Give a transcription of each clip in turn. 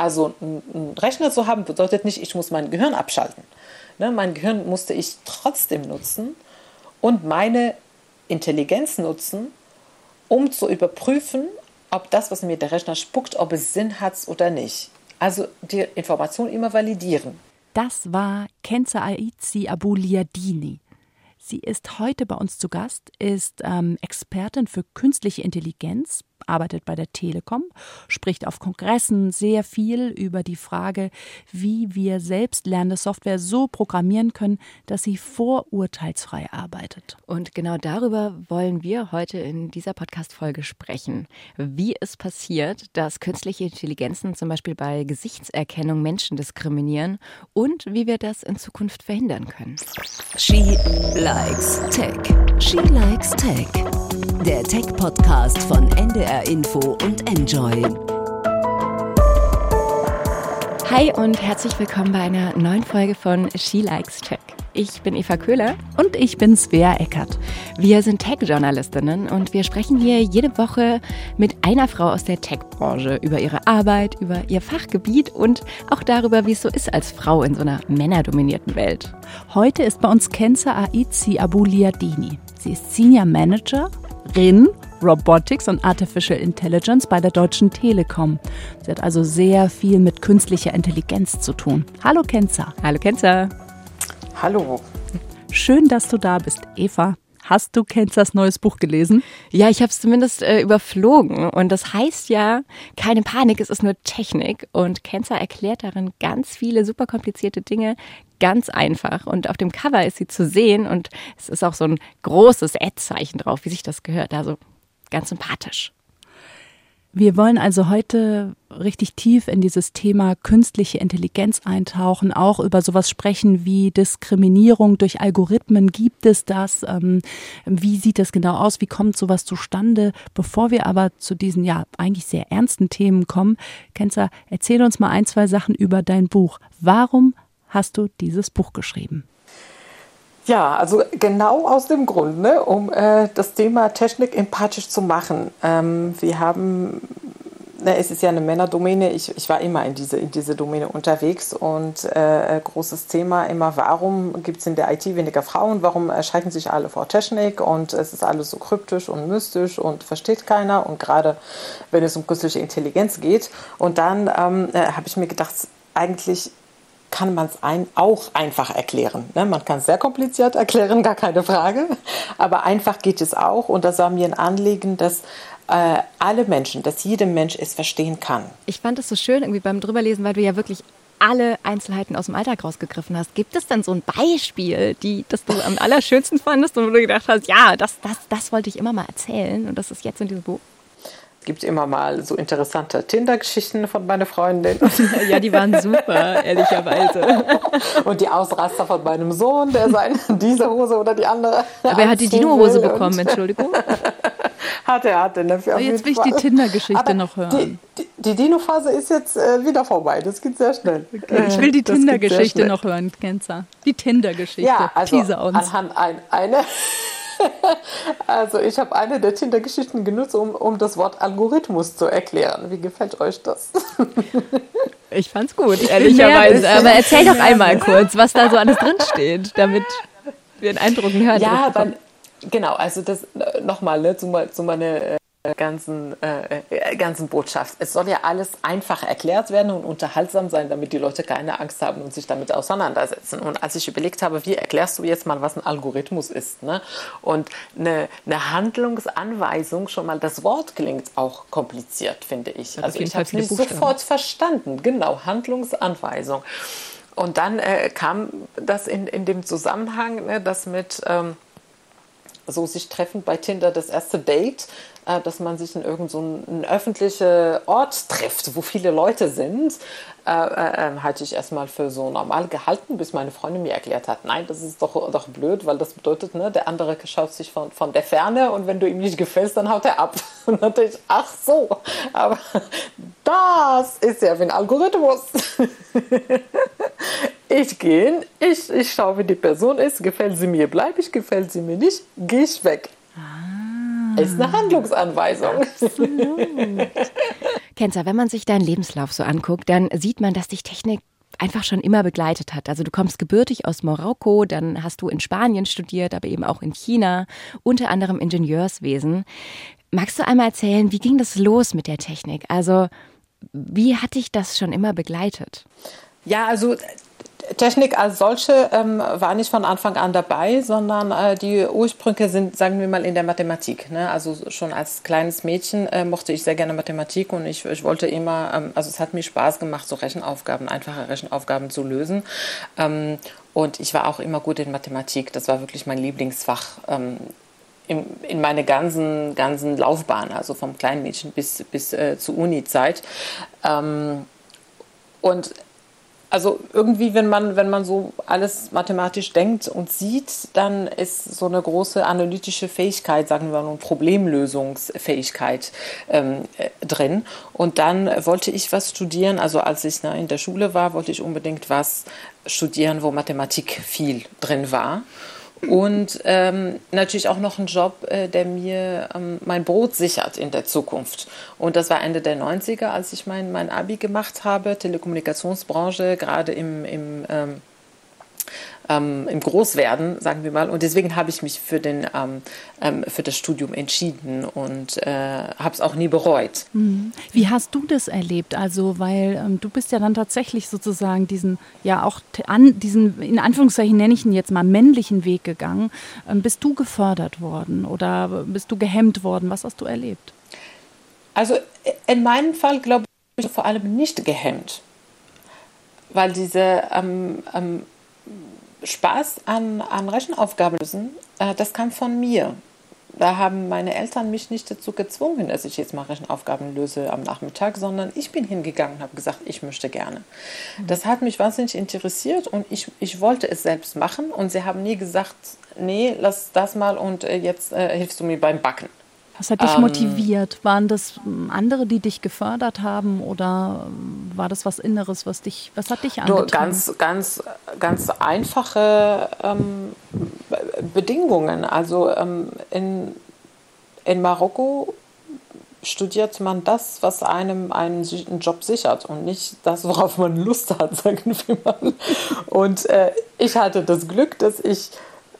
Also ein Rechner zu haben bedeutet nicht, ich muss mein Gehirn abschalten. Ne, mein Gehirn musste ich trotzdem nutzen und meine Intelligenz nutzen, um zu überprüfen, ob das, was mir der Rechner spuckt, ob es Sinn hat oder nicht. Also die Information immer validieren. Das war Kenza Aizi Abuliadini. Sie ist heute bei uns zu Gast, ist ähm, Expertin für künstliche Intelligenz, arbeitet bei der Telekom, spricht auf Kongressen sehr viel über die Frage, wie wir selbst lernende Software so programmieren können, dass sie vorurteilsfrei arbeitet. Und genau darüber wollen wir heute in dieser Podcast-Folge sprechen. Wie es passiert, dass künstliche Intelligenzen zum Beispiel bei Gesichtserkennung Menschen diskriminieren und wie wir das in Zukunft verhindern können. She likes Tech. She likes Tech. Der Tech-Podcast von NDR Info und Enjoy. Hi und herzlich willkommen bei einer neuen Folge von She Likes Tech. Ich bin Eva Köhler. Und ich bin Svea Eckert. Wir sind Tech-Journalistinnen und wir sprechen hier jede Woche mit einer Frau aus der Tech-Branche über ihre Arbeit, über ihr Fachgebiet und auch darüber, wie es so ist als Frau in so einer männerdominierten Welt. Heute ist bei uns Kenza Aizi Abuliadini. Sie ist Senior Manager RIN, Robotics und Artificial Intelligence bei der Deutschen Telekom. Sie hat also sehr viel mit künstlicher Intelligenz zu tun. Hallo Kenza. Hallo Kenza. Hallo. Schön, dass du da bist, Eva. Hast du Kenzas neues Buch gelesen? Ja, ich habe es zumindest äh, überflogen. Und das heißt ja, keine Panik, es ist nur Technik. Und Kenza erklärt darin ganz viele super komplizierte Dinge ganz einfach. Und auf dem Cover ist sie zu sehen. Und es ist auch so ein großes Ad-Zeichen drauf, wie sich das gehört. Also ganz sympathisch. Wir wollen also heute richtig tief in dieses Thema künstliche Intelligenz eintauchen, auch über sowas sprechen wie Diskriminierung durch Algorithmen. Gibt es das? Ähm, wie sieht das genau aus? Wie kommt sowas zustande? Bevor wir aber zu diesen ja eigentlich sehr ernsten Themen kommen, Kenza, erzähl uns mal ein, zwei Sachen über dein Buch. Warum hast du dieses Buch geschrieben? Ja, also genau aus dem Grund, ne, um äh, das Thema Technik empathisch zu machen. Ähm, wir haben, ne, es ist ja eine Männerdomäne, ich, ich war immer in diese, in diese Domäne unterwegs und äh, großes Thema immer, warum gibt es in der IT weniger Frauen, warum erschrecken sich alle vor Technik und es ist alles so kryptisch und mystisch und versteht keiner und gerade wenn es um künstliche Intelligenz geht. Und dann ähm, äh, habe ich mir gedacht, eigentlich kann man es ein, auch einfach erklären. Ne? Man kann es sehr kompliziert erklären, gar keine Frage. Aber einfach geht es auch. Und das war mir ein Anliegen, dass äh, alle Menschen, dass jeder Mensch es verstehen kann. Ich fand es so schön irgendwie beim drüberlesen, weil du ja wirklich alle Einzelheiten aus dem Alltag rausgegriffen hast. Gibt es denn so ein Beispiel, die, das du am allerschönsten fandest und wo du gedacht hast, ja, das, das, das wollte ich immer mal erzählen und das ist jetzt in diesem Buch? Es gibt immer mal so interessante Tinder-Geschichten von meiner Freundin. ja, die waren super, ehrlicherweise. Und die Ausraster von meinem Sohn, der sein diese Hose oder die andere. Aber er hat die Dino-Hose bekommen, Entschuldigung. hat er, hat er. Dafür ne, jetzt will ich die Tinder-Geschichte noch hören. Die, die, die Dino-Phase ist jetzt äh, wieder vorbei. Das geht sehr schnell. Okay. Ich will die Tinder-Geschichte noch hören, Kenza. Die Tinder-Geschichte. Ja, also anhand ein, eine also ich habe eine der Tinder-Geschichten genutzt, um, um das Wort Algorithmus zu erklären. Wie gefällt euch das? Ich fand's gut, ehrlicherweise. Aber erzähl doch einmal kurz, was da so alles drinsteht, damit wir einen Eindruck hören. Ja, weil, genau, also das äh, nochmal ne, zu, zu meiner äh, ganzen, äh, äh, ganzen Botschaft. Es soll ja alles einfach erklärt werden und unterhaltsam sein, damit die Leute keine Angst haben und sich damit auseinandersetzen. Und als ich überlegt habe, wie erklärst du jetzt mal, was ein Algorithmus ist, ne? und eine, eine Handlungsanweisung, schon mal das Wort klingt auch kompliziert, finde ich. Ja, also ich habe es nicht sofort verstanden. Genau, Handlungsanweisung. Und dann äh, kam das in, in dem Zusammenhang, ne, das mit... Ähm, so sich treffen bei Tinder das erste Date, äh, dass man sich in irgendeinem so öffentlichen Ort trifft, wo viele Leute sind, äh, äh, ähm, halte ich erstmal für so normal gehalten, bis meine Freundin mir erklärt hat, nein, das ist doch, doch blöd, weil das bedeutet, ne, der andere schaut sich von, von der Ferne und wenn du ihm nicht gefällst, dann haut er ab. Und dann dachte ich, ach so, aber das ist ja wie ein Algorithmus. ich gehe, ich, ich schaue, wie die Person ist, gefällt sie mir, bleibe ich, gefällt sie mir nicht, gehe ich weg. Ist eine Handlungsanweisung. Absolut. Kenzer, wenn man sich deinen Lebenslauf so anguckt, dann sieht man, dass dich Technik einfach schon immer begleitet hat. Also du kommst gebürtig aus Marokko, dann hast du in Spanien studiert, aber eben auch in China, unter anderem Ingenieurswesen. Magst du einmal erzählen, wie ging das los mit der Technik? Also wie hat dich das schon immer begleitet? Ja, also Technik als solche ähm, war nicht von Anfang an dabei, sondern äh, die Ursprünge sind, sagen wir mal, in der Mathematik. Ne? Also schon als kleines Mädchen äh, mochte ich sehr gerne Mathematik und ich, ich wollte immer, ähm, also es hat mir Spaß gemacht, so Rechenaufgaben, einfache Rechenaufgaben zu lösen. Ähm, und ich war auch immer gut in Mathematik. Das war wirklich mein Lieblingsfach ähm, in, in meine ganzen, ganzen Laufbahn, also vom kleinen Mädchen bis, bis äh, zur Uni-Zeit. Ähm, und also irgendwie, wenn man, wenn man so alles mathematisch denkt und sieht, dann ist so eine große analytische Fähigkeit, sagen wir mal, Problemlösungsfähigkeit ähm, äh, drin. Und dann wollte ich was studieren. Also als ich in der Schule war, wollte ich unbedingt was studieren, wo Mathematik viel drin war und ähm, natürlich auch noch ein Job, äh, der mir ähm, mein Brot sichert in der Zukunft. Und das war Ende der 90er, als ich mein, mein Abi gemacht habe, Telekommunikationsbranche, gerade im, im ähm, ähm, im Großwerden, sagen wir mal. Und deswegen habe ich mich für, den, ähm, ähm, für das Studium entschieden und äh, habe es auch nie bereut. Mhm. Wie hast du das erlebt? Also, weil ähm, du bist ja dann tatsächlich sozusagen diesen, ja auch an, diesen, in Anführungszeichen nenne ich ihn jetzt mal, männlichen Weg gegangen. Ähm, bist du gefördert worden oder bist du gehemmt worden? Was hast du erlebt? Also in meinem Fall glaube ich vor allem nicht gehemmt weil diese ähm, ähm, Spaß an, an Rechenaufgaben lösen, äh, das kam von mir. Da haben meine Eltern mich nicht dazu gezwungen, dass ich jetzt mal Rechenaufgaben löse am Nachmittag, sondern ich bin hingegangen und habe gesagt, ich möchte gerne. Mhm. Das hat mich wahnsinnig interessiert und ich, ich wollte es selbst machen und sie haben nie gesagt, nee, lass das mal und äh, jetzt äh, hilfst du mir beim Backen. Was hat dich ähm, motiviert? Waren das hm, andere, die dich gefördert haben oder hm, war das was Inneres, was dich, was hat dich angetan? Ganz, ganz, ganz einfache ähm, Bedingungen. Also ähm, in, in Marokko studiert man das, was einem einen, einen Job sichert und nicht das, worauf man Lust hat, sagen wir mal. Und äh, ich hatte das Glück, dass ich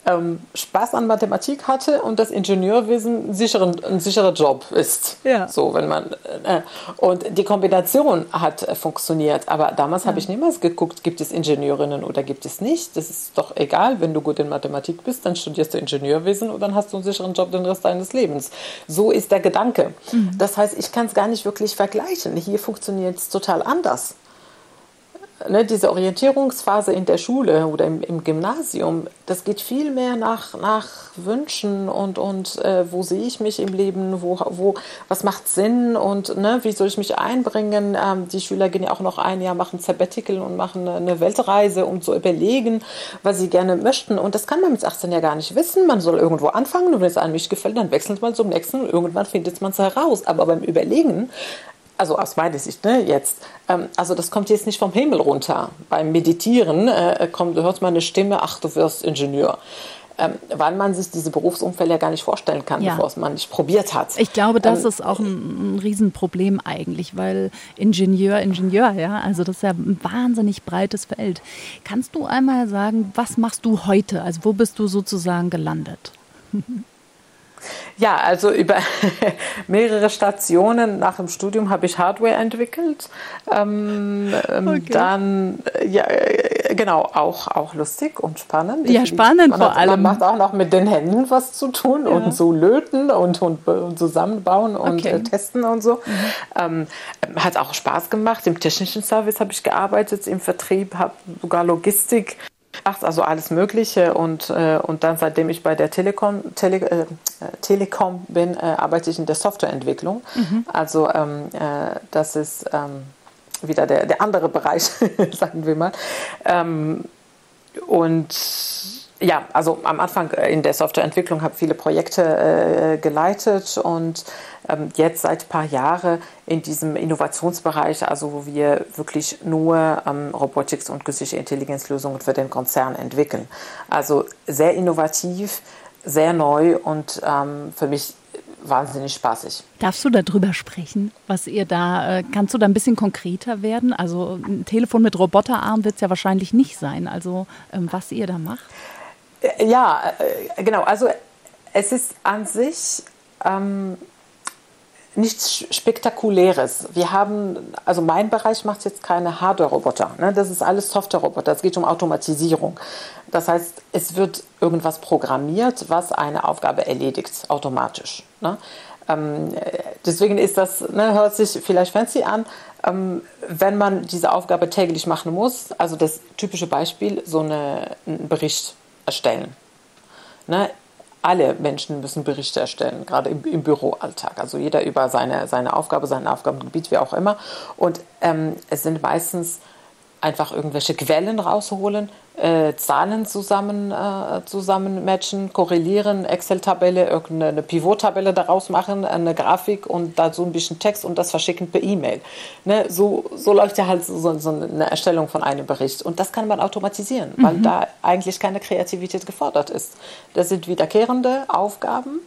ähm, Spaß an Mathematik hatte und das Ingenieurwesen sicheren, ein sicherer Job ist. Ja. So, wenn man, äh, und die Kombination hat äh, funktioniert. Aber damals ja. habe ich niemals geguckt, gibt es Ingenieurinnen oder gibt es nicht. Das ist doch egal, wenn du gut in Mathematik bist, dann studierst du Ingenieurwesen und dann hast du einen sicheren Job den Rest deines Lebens. So ist der Gedanke. Mhm. Das heißt, ich kann es gar nicht wirklich vergleichen. Hier funktioniert es total anders ne, diese Orientierungsphase in der Schule oder im, im, Gymnasium, das geht viel mehr nach, nach Wünschen und, und äh, wo sehe ich mich im Leben, wo, wo, was macht Sinn und ne, wie soll ich mich einbringen. Ähm, die Schüler gehen ja auch noch ein Jahr, machen Sabbatical und machen eine Weltreise, um zu überlegen, was sie gerne möchten. Und das kann man mit 18 ja gar nicht wissen. Man soll irgendwo anfangen und wenn es einem nicht gefällt, dann wechselt man zum nächsten und irgendwann findet man es heraus. Aber beim Überlegen also aus meiner Sicht ne, jetzt, ähm, also das kommt jetzt nicht vom Himmel runter. Beim Meditieren äh, kommt, hört man eine Stimme, ach, du wirst Ingenieur. Ähm, weil man sich diese Berufsumfälle ja gar nicht vorstellen kann, ja. bevor es man nicht probiert hat. Ich glaube, das ähm, ist auch ein, ein Riesenproblem eigentlich, weil Ingenieur, Ingenieur, ja, also das ist ja ein wahnsinnig breites Feld. Kannst du einmal sagen, was machst du heute? Also wo bist du sozusagen gelandet? Ja, also über mehrere Stationen nach dem Studium habe ich Hardware entwickelt. Ähm, ähm okay. Dann, ja, genau, auch, auch lustig und spannend. Ja, spannend vor allem. Man macht auch noch mit den Händen was zu tun ja. und so löten und, und, und zusammenbauen und okay. äh, testen und so. Mhm. Ähm, hat auch Spaß gemacht. Im technischen Service habe ich gearbeitet, im Vertrieb, habe sogar Logistik gemacht, also alles Mögliche. Und, äh, und dann, seitdem ich bei der Telekom, Tele, äh, Telekom bin, äh, arbeite ich in der Softwareentwicklung. Mhm. Also ähm, äh, das ist ähm, wieder der, der andere Bereich, sagen wir mal. Ähm, und ja, also am Anfang äh, in der Softwareentwicklung habe viele Projekte äh, geleitet und ähm, jetzt seit ein paar Jahren in diesem Innovationsbereich, also wo wir wirklich nur ähm, Robotics und künstliche Intelligenzlösungen für den Konzern entwickeln. Also sehr innovativ, sehr neu und ähm, für mich wahnsinnig spaßig. Darfst du darüber sprechen, was ihr da, äh, kannst du da ein bisschen konkreter werden? Also ein Telefon mit Roboterarm wird es ja wahrscheinlich nicht sein. Also ähm, was ihr da macht? Ja, äh, genau. Also es ist an sich ähm, nichts Spektakuläres. Wir haben, also mein Bereich macht jetzt keine Hardware-Roboter. Ne? Das ist alles Software-Roboter. Es geht um Automatisierung. Das heißt, es wird irgendwas programmiert, was eine Aufgabe erledigt, automatisch. Ne? Ähm, deswegen ist das, ne, hört sich vielleicht fancy an, ähm, wenn man diese Aufgabe täglich machen muss. Also das typische Beispiel, so eine, einen Bericht erstellen. Ne? alle Menschen müssen Berichte erstellen, gerade im, im, Büroalltag. Also jeder über seine, seine Aufgabe, sein Aufgabengebiet, wie auch immer. Und ähm, es sind meistens einfach irgendwelche Quellen rausholen, äh, Zahlen zusammen, äh, zusammen matchen, korrelieren, Excel-Tabelle, irgendeine Pivot-Tabelle daraus machen, eine Grafik und dazu ein bisschen Text und das verschicken per E-Mail. Ne? So, so läuft ja halt so, so, eine Erstellung von einem Bericht. Und das kann man automatisieren, mhm. weil da eigentlich keine Kreativität gefordert ist. Das sind wiederkehrende Aufgaben,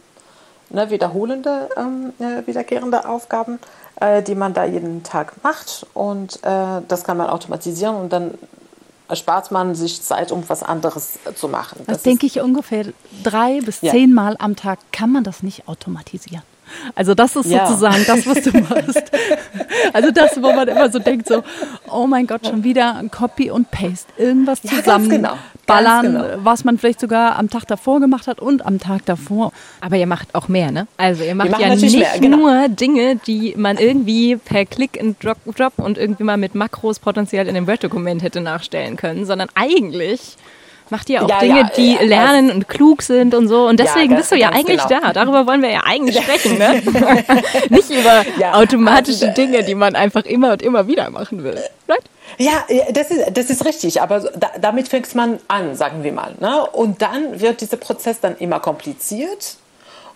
ne? wiederholende, ähm, äh, wiederkehrende Aufgaben äh, die man da jeden Tag macht. Und äh, das kann man automatisieren und dann erspart man sich Zeit, um was anderes zu machen. Das, das denke ich ungefähr drei bis ja. zehnmal am Tag kann man das nicht automatisieren. Also das ist ja. sozusagen das, was du machst. Also das, wo man immer so denkt, so, oh mein Gott, schon wieder ein Copy und Paste, irgendwas zusammen ja, genau. ballern, genau. was man vielleicht sogar am Tag davor gemacht hat und am Tag davor. Aber ihr macht auch mehr, ne? Also ihr macht ja nicht mehr, genau. nur Dinge, die man irgendwie per Click and Drop, Drop und irgendwie mal mit Makros potenziell in einem Word-Dokument hätte nachstellen können, sondern eigentlich macht ihr auch ja, Dinge, ja, die ja, lernen und klug sind und so. Und deswegen bist du ja eigentlich genau. da. Darüber wollen wir ja eigentlich sprechen, ne? Nicht über automatische also, Dinge, die man einfach immer und immer wieder machen will. Right? Ja, das ist, das ist richtig, aber da, damit fängt man an, sagen wir mal. Ne? Und dann wird dieser Prozess dann immer kompliziert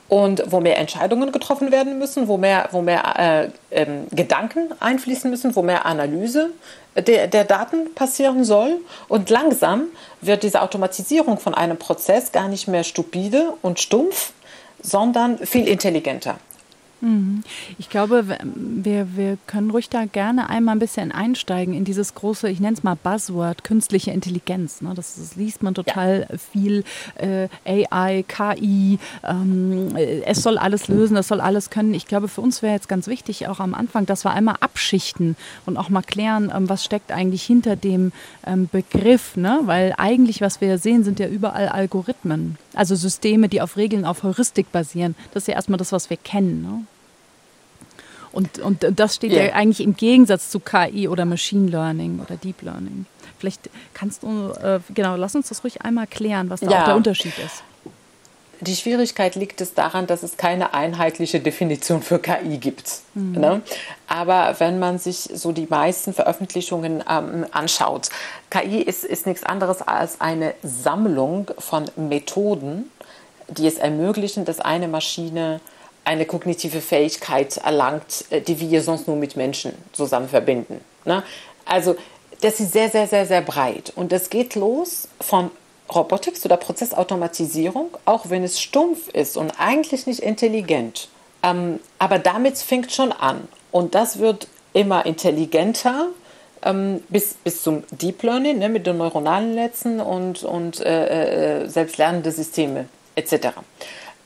und wo mehr Entscheidungen getroffen werden müssen, wo mehr, wo mehr äh, ähm, Gedanken einfließen müssen, wo mehr Analyse der, der Daten passieren soll. Und langsam wird diese Automatisierung von einem Prozess gar nicht mehr stupide und stumpf, sondern viel intelligenter. Mhm. Ich glaube, wir, wir können ruhig da gerne einmal ein bisschen einsteigen in dieses große, ich nenne es mal Buzzword, künstliche Intelligenz. Ne? Das, das, liest man total ja. viel. Äh, AI, KI, ähm, es soll alles lösen, es soll alles können. Ich glaube, für uns wäre jetzt ganz wichtig, auch am Anfang, dass wir einmal abschichten und auch mal klären, ähm, was steckt eigentlich hinter dem ähm, Begriff. Ne? Weil eigentlich, was wir sehen, sind ja überall Algorithmen. Also Systeme, die auf Regeln, auf Heuristik basieren. Das ist ja erstmal das, was wir kennen. Ne? Und, und das steht yeah. ja eigentlich im Gegensatz zu KI oder Machine Learning oder Deep Learning. Vielleicht kannst du, äh, genau, lass uns das ruhig einmal klären, was da ja. auch der Unterschied ist. Die Schwierigkeit liegt es daran, dass es keine einheitliche Definition für KI gibt. Mhm. Ne? Aber wenn man sich so die meisten Veröffentlichungen ähm, anschaut, KI ist, ist nichts anderes als eine Sammlung von Methoden, die es ermöglichen, dass eine Maschine eine kognitive Fähigkeit erlangt, äh, die wir sonst nur mit Menschen zusammen verbinden. Ne? Also das ist sehr, sehr, sehr, sehr breit. Und das geht los von Robotik zu der Prozessautomatisierung, auch wenn es stumpf ist und eigentlich nicht intelligent. Ähm, aber damit fängt schon an. Und das wird immer intelligenter ähm, bis, bis zum Deep Learning ne, mit den neuronalen Netzen und, und äh, äh, selbstlernende Systeme etc.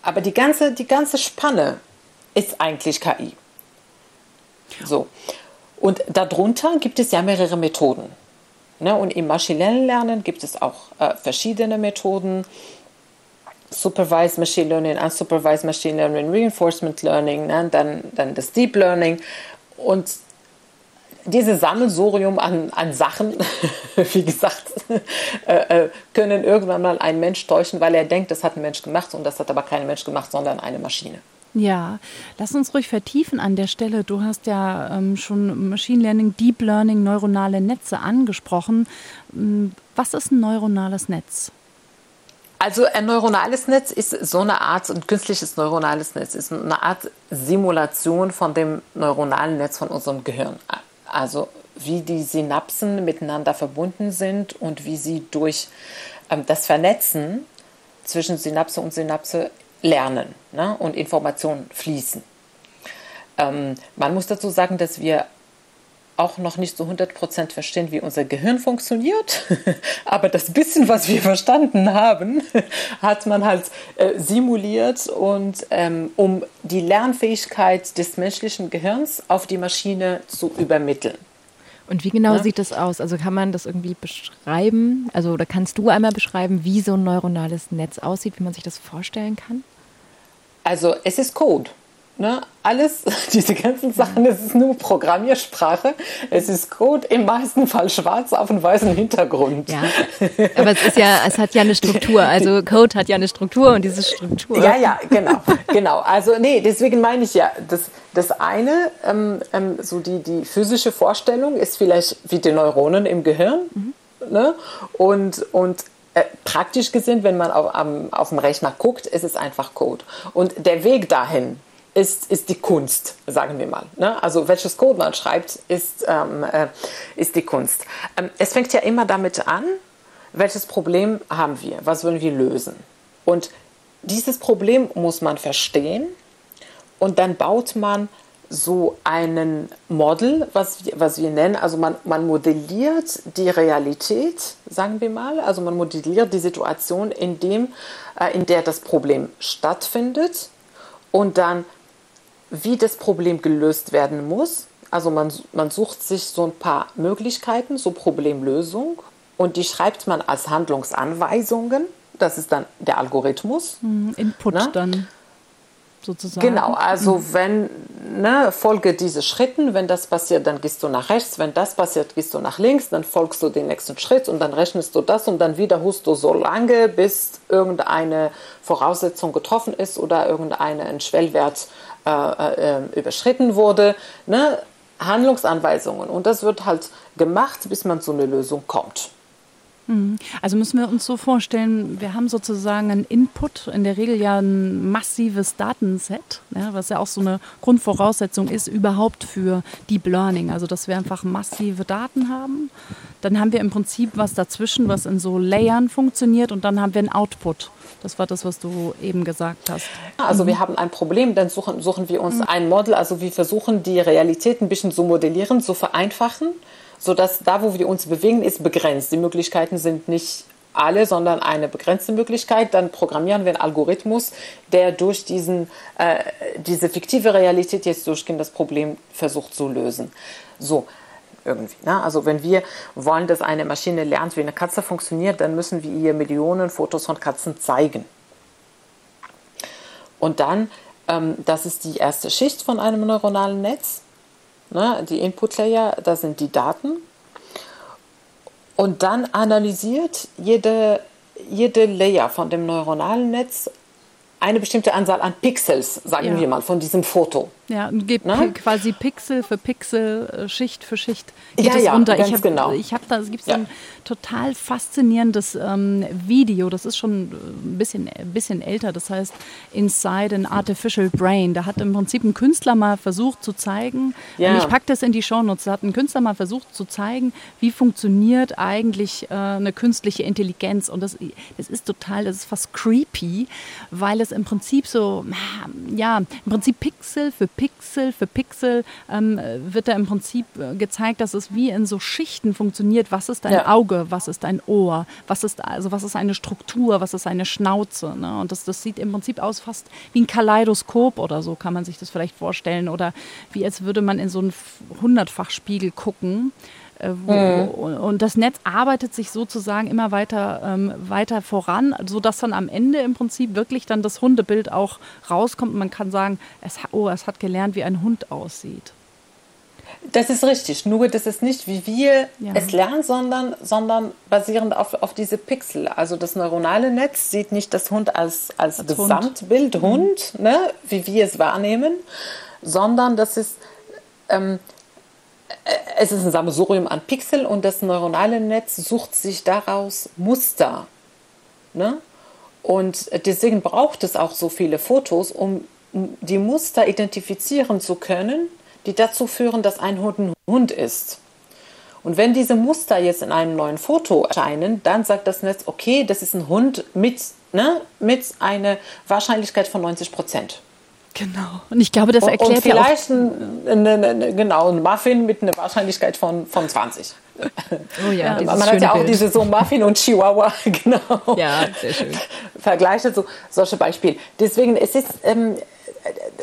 Aber die ganze, die ganze Spanne ist eigentlich KI. So. Und darunter gibt es ja mehrere Methoden. Ne? Und im maschinellen Lernen gibt es auch äh, verschiedene Methoden. Supervised Machine Learning, Unsupervised Machine Learning, Reinforcement Learning, ne? dann, dann das Deep Learning. Und dieses Sammelsurium an, an Sachen, wie gesagt, äh, äh, können irgendwann mal einen Mensch täuschen, weil er denkt, das hat ein Mensch gemacht und das hat aber kein Mensch gemacht, sondern eine Maschine. Ja, lass uns ruhig vertiefen an der Stelle. Du hast ja ähm, schon Machine Learning, Deep Learning, neuronale Netze angesprochen. Hm, was ist ein neuronales Netz? Also ein neuronales Netz ist so eine Art, ein künstliches neuronales Netz ist eine Art Simulation von dem neuronalen Netz von unserem Gehirn. Also wie die Synapsen miteinander verbunden sind und wie sie durch ähm, das Vernetzen zwischen Synapse und Synapse lernen ne? und Informationen fließen. Ähm, man muss dazu sagen, dass wir auch noch nicht so 100% verstehen, wie unser Gehirn funktioniert. Aber das bisschen, was wir verstanden haben, hat man halt äh, simuliert und ähm, um die Lernfähigkeit des menschlichen Gehirns auf die Maschine zu übermitteln. Und wie genau ja? sieht das aus? Also kann man das irgendwie beschreiben? Also oder kannst du einmal beschreiben, wie so ein neuronales Netz aussieht, wie man sich das vorstellen kann? Also es ist Code. Ne, alles, diese ganzen Sachen, es ist nur Programmiersprache. Es ist Code, im meisten Fall schwarz auf einem weißen Hintergrund. Ja, aber es ist ja, es hat ja eine Struktur. Also Code hat ja eine Struktur und diese Struktur. Ja, ja, genau, genau. Also nee, deswegen meine ich ja, das, das eine, ähm, ähm, so die, die physische Vorstellung ist vielleicht wie die Neuronen im Gehirn. Mhm. Ne? Und, und äh, praktisch gesehen, wenn man auf, am, auf dem Rechner guckt, ist es einfach Code. Und der Weg dahin, ist, ist die Kunst, sagen wir mal. Ne? Also welches Code man schreibt, ist, ähm, äh, ist die Kunst. Ähm, es fängt ja immer damit an, welches Problem haben wir, was wollen wir lösen. Und dieses Problem muss man verstehen und dann baut man so einen Model, was, was wir nennen, also man, man modelliert die Realität, sagen wir mal, also man modelliert die Situation, in, dem, äh, in der das Problem stattfindet und dann wie das Problem gelöst werden muss. Also man, man sucht sich so ein paar Möglichkeiten, so Problemlösung und die schreibt man als Handlungsanweisungen. Das ist dann der Algorithmus. Hm, Input ne? dann sozusagen. Genau, also mhm. wenn, ne, folge diese Schritten, wenn das passiert, dann gehst du nach rechts, wenn das passiert, gehst du nach links, dann folgst du den nächsten Schritt und dann rechnest du das und dann wiederholst du so lange, bis irgendeine Voraussetzung getroffen ist oder irgendein Schwellwert äh, äh, überschritten wurde. Ne? Handlungsanweisungen und das wird halt gemacht, bis man zu einer Lösung kommt. Mhm. Also müssen wir uns so vorstellen, wir haben sozusagen einen Input, in der Regel ja ein massives Datenset, ja, was ja auch so eine Grundvoraussetzung ist überhaupt für Deep Learning, also dass wir einfach massive Daten haben. Dann haben wir im Prinzip was dazwischen, was in so Layern funktioniert und dann haben wir einen Output. Das war das, was du eben gesagt hast. Also mhm. wir haben ein Problem, dann suchen, suchen wir uns mhm. ein Model, also wir versuchen die Realität ein bisschen zu modellieren, zu vereinfachen sodass da, wo wir uns bewegen, ist begrenzt. Die Möglichkeiten sind nicht alle, sondern eine begrenzte Möglichkeit. Dann programmieren wir einen Algorithmus, der durch diesen, äh, diese fiktive Realität jetzt durchgehend das Problem versucht zu lösen. So, irgendwie. Ne? Also wenn wir wollen, dass eine Maschine lernt, wie eine Katze funktioniert, dann müssen wir ihr Millionen Fotos von Katzen zeigen. Und dann, ähm, das ist die erste Schicht von einem neuronalen Netz. Ne? Die Input-Layer, das sind die Daten. Und dann analysiert jede, jede Layer von dem neuronalen Netz eine bestimmte Anzahl an Pixels, sagen ja. wir mal, von diesem Foto. Ja, und gibt ne? quasi Pixel für Pixel, äh, Schicht für Schicht geht ja, es ja, runter. Ganz ich hab, genau. Ich habe da, es gibt ja. ein total faszinierendes ähm, Video, das ist schon ein bisschen, ein bisschen älter, das heißt Inside an Artificial Brain. Da hat im Prinzip ein Künstler mal versucht zu zeigen, ja. und ich packe das in die Shownotes, da hat ein Künstler mal versucht zu zeigen, wie funktioniert eigentlich äh, eine künstliche Intelligenz. Und das, das ist total, das ist fast creepy, weil es im Prinzip so, ja, im Prinzip Pixel für Pixel Pixel für Pixel ähm, wird da im Prinzip äh, gezeigt, dass es wie in so Schichten funktioniert. Was ist ein ja. Auge? Was ist ein Ohr? Was ist also was ist eine Struktur? Was ist eine Schnauze? Ne? Und das, das sieht im Prinzip aus fast wie ein Kaleidoskop oder so kann man sich das vielleicht vorstellen oder wie als würde man in so einen Hundertfachspiegel gucken. Äh, wo, mhm. Und das Netz arbeitet sich sozusagen immer weiter, ähm, weiter voran, sodass dann am Ende im Prinzip wirklich dann das Hundebild auch rauskommt und man kann sagen, es, oh, es hat gelernt, wie ein Hund aussieht. Das ist richtig, nur das ist nicht, wie wir ja. es lernen, sondern, sondern basierend auf, auf diese Pixel. Also das neuronale Netz sieht nicht das Hund als, als, als Gesamtbild Hund, Hund mhm. ne, wie wir es wahrnehmen, sondern das ist ähm, es ist ein Sammelsurium an Pixel und das neuronale Netz sucht sich daraus Muster. Ne? Und deswegen braucht es auch so viele Fotos, um die Muster identifizieren zu können, die dazu führen, dass ein Hund ein Hund ist. Und wenn diese Muster jetzt in einem neuen Foto erscheinen, dann sagt das Netz, okay, das ist ein Hund mit ne, mit einer Wahrscheinlichkeit von 90 Prozent. Genau. Und ich glaube, das erklärt und vielleicht ja auch ein, ein, ein, genau, ein Muffin mit einer Wahrscheinlichkeit von, von 20. Oh ja, Man hat ja auch Bild. diese so Muffin und Chihuahua, genau. Ja, sehr schön. Vergleiche so solche Beispiele. Deswegen, es ist ähm,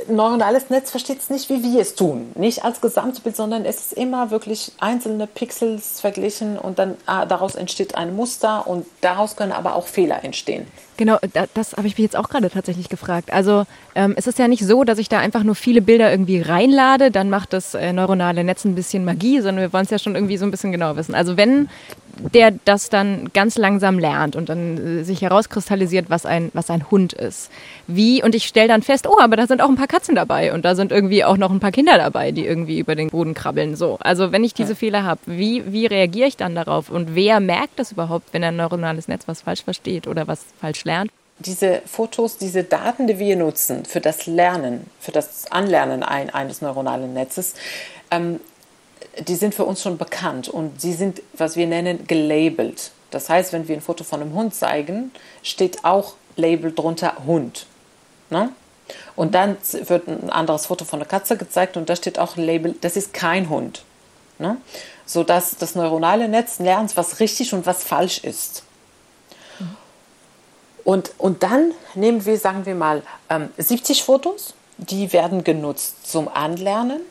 neuronales Netz versteht es nicht, wie wir es tun. Nicht als Gesamtbild, sondern es ist immer wirklich einzelne Pixels verglichen und dann ah, daraus entsteht ein Muster und daraus können aber auch Fehler entstehen. Genau, da, das habe ich mich jetzt auch gerade tatsächlich gefragt. Also ähm, es ist ja nicht so, dass ich da einfach nur viele Bilder irgendwie reinlade, dann macht das äh, neuronale Netz ein bisschen Magie, sondern wir wollen es ja schon irgendwie so ein bisschen genau wissen. Also wenn der das dann ganz langsam lernt und dann äh, sich herauskristallisiert, was ein, was ein Hund ist. Wie, und ich stelle dann fest, oh, aber da sind auch ein paar Katzen dabei und da sind irgendwie auch noch ein paar Kinder dabei, die irgendwie über den Boden krabbeln. So. Also wenn ich diese Fehler habe, wie, wie reagiere ich dann darauf? Und wer merkt das überhaupt, wenn ein neuronales Netz was falsch versteht oder was falsch lernt? Diese Fotos, diese Daten, die wir nutzen für das Lernen, für das Anlernen ein, eines neuronalen Netzes, ähm, die sind für uns schon bekannt und sie sind, was wir nennen, gelabelt. Das heißt, wenn wir ein Foto von einem Hund zeigen, steht auch Label drunter Hund. Ne? Und dann wird ein anderes Foto von einer Katze gezeigt und da steht auch ein Label, das ist kein Hund. Ne? Sodass das neuronale Netz lernt, was richtig und was falsch ist. Und, und dann nehmen wir, sagen wir mal, 70 Fotos, die werden genutzt zum Anlernen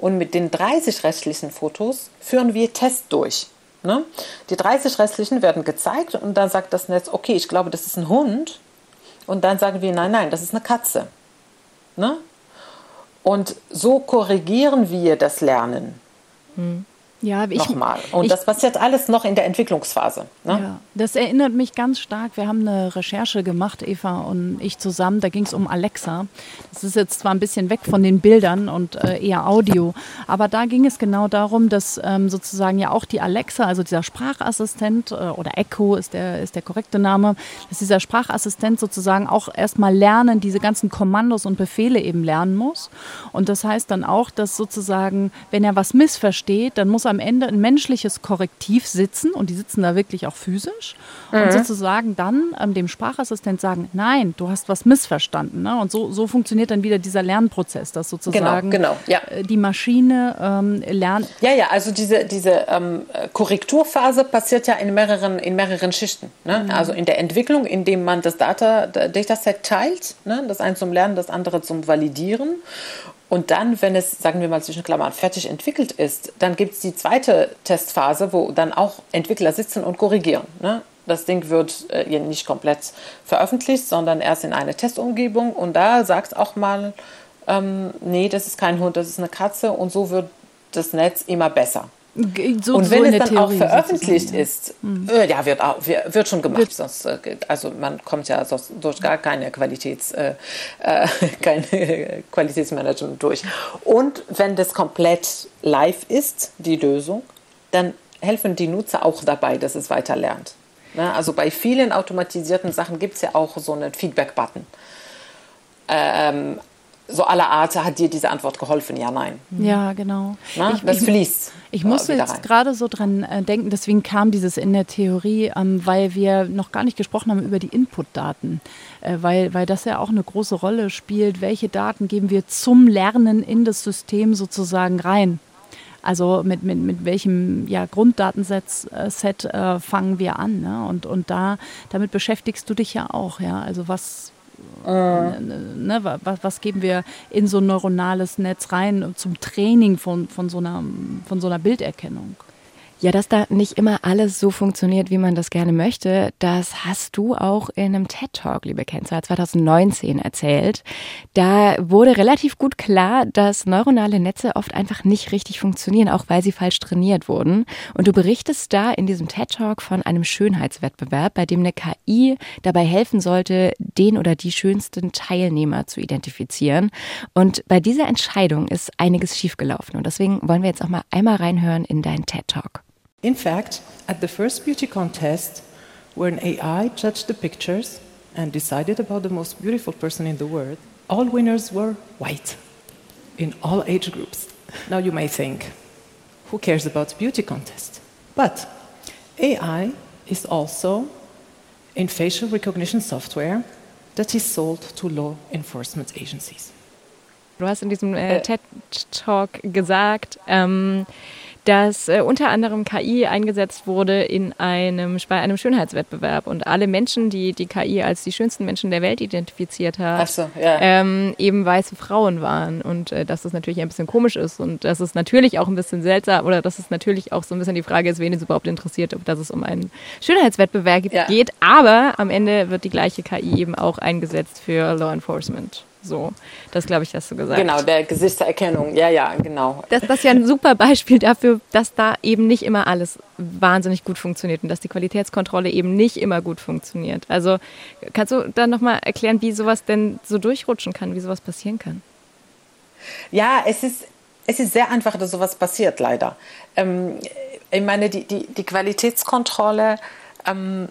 und mit den 30 restlichen Fotos führen wir Tests durch. Ne? Die 30 restlichen werden gezeigt und dann sagt das Netz, okay, ich glaube, das ist ein Hund. Und dann sagen wir, nein, nein, das ist eine Katze. Ne? Und so korrigieren wir das Lernen. Hm. Ja, ich, Nochmal. Und ich, das passiert alles noch in der Entwicklungsphase. Ne? Ja, das erinnert mich ganz stark. Wir haben eine Recherche gemacht, Eva und ich zusammen. Da ging es um Alexa. Das ist jetzt zwar ein bisschen weg von den Bildern und äh, eher Audio, aber da ging es genau darum, dass ähm, sozusagen ja auch die Alexa, also dieser Sprachassistent äh, oder Echo ist der, ist der korrekte Name, dass dieser Sprachassistent sozusagen auch erstmal lernen, diese ganzen Kommandos und Befehle eben lernen muss. Und das heißt dann auch, dass sozusagen, wenn er was missversteht, dann muss er am Ende ein menschliches Korrektiv sitzen und die sitzen da wirklich auch physisch mhm. und sozusagen dann ähm, dem Sprachassistent sagen, nein, du hast was missverstanden. Ne? Und so, so funktioniert dann wieder dieser Lernprozess, dass sozusagen genau, genau, ja. die Maschine ähm, lernt. Ja, ja, also diese, diese ähm, Korrekturphase passiert ja in mehreren, in mehreren Schichten. Ne? Mhm. Also in der Entwicklung, indem man das Data, Dataset teilt, ne? das eine zum Lernen, das andere zum Validieren. Und dann, wenn es, sagen wir mal zwischen Klammern, fertig entwickelt ist, dann gibt es die zweite Testphase, wo dann auch Entwickler sitzen und korrigieren. Ne? Das Ding wird äh, nicht komplett veröffentlicht, sondern erst in einer Testumgebung. Und da sagt auch mal, ähm, nee, das ist kein Hund, das ist eine Katze. Und so wird das Netz immer besser. So, und wenn so es dann Theorie auch veröffentlicht ja. Mhm. ist, äh, ja, wird, auch, wird schon gemacht. Wird sonst, äh, also man kommt ja sonst durch gar keine Qualitäts, äh, äh, keine Qualitätsmanagement durch. Und wenn das komplett live ist, die Lösung, dann helfen die Nutzer auch dabei, dass es weiter lernt. Ne? Also bei vielen automatisierten Sachen gibt es ja auch so einen Feedback-Button. Ähm, so aller Art hat dir diese Antwort geholfen? Ja, nein. Ja, genau. Na, ich, das ich, fließt. Ich musste jetzt gerade so dran äh, denken, deswegen kam dieses in der Theorie, ähm, weil wir noch gar nicht gesprochen haben über die Inputdaten, äh, weil, weil das ja auch eine große Rolle spielt. Welche Daten geben wir zum Lernen in das System sozusagen rein? Also mit, mit, mit welchem ja, Grunddatenset äh, äh, fangen wir an? Ne? Und, und da, damit beschäftigst du dich ja auch. Ja? Also was, Ne, was, was, geben wir in so ein neuronales Netz rein zum Training von, von, so, einer, von so einer Bilderkennung? Ja, dass da nicht immer alles so funktioniert, wie man das gerne möchte, das hast du auch in einem TED Talk, liebe Kenzer, 2019 erzählt. Da wurde relativ gut klar, dass neuronale Netze oft einfach nicht richtig funktionieren, auch weil sie falsch trainiert wurden. Und du berichtest da in diesem TED Talk von einem Schönheitswettbewerb, bei dem eine KI dabei helfen sollte, den oder die schönsten Teilnehmer zu identifizieren. Und bei dieser Entscheidung ist einiges schiefgelaufen. Und deswegen wollen wir jetzt auch mal einmal reinhören in deinen TED Talk. In fact, at the first beauty contest, where an AI judged the pictures and decided about the most beautiful person in the world, all winners were white in all age groups. Now you may think, who cares about beauty contest? But AI is also in facial recognition software that is sold to law enforcement agencies. Du hast in diesem äh, äh. TED-Talk gesagt, ähm, dass äh, unter anderem KI eingesetzt wurde in einem, bei einem Schönheitswettbewerb und alle Menschen, die die KI als die schönsten Menschen der Welt identifiziert hat, so, ja. ähm, eben weiße Frauen waren und äh, dass das natürlich ein bisschen komisch ist und dass es natürlich auch ein bisschen seltsam oder dass es natürlich auch so ein bisschen die Frage ist, wen es überhaupt interessiert, ob das es um einen Schönheitswettbewerb ja. geht, aber am Ende wird die gleiche KI eben auch eingesetzt für Law Enforcement. So, das glaube ich, hast du gesagt. Genau, der Gesichtserkennung, ja, ja, genau. Das, das ist ja ein super Beispiel dafür, dass da eben nicht immer alles wahnsinnig gut funktioniert und dass die Qualitätskontrolle eben nicht immer gut funktioniert. Also kannst du dann nochmal erklären, wie sowas denn so durchrutschen kann, wie sowas passieren kann? Ja, es ist, es ist sehr einfach, dass sowas passiert, leider. Ähm, ich meine, die, die, die Qualitätskontrolle, ähm,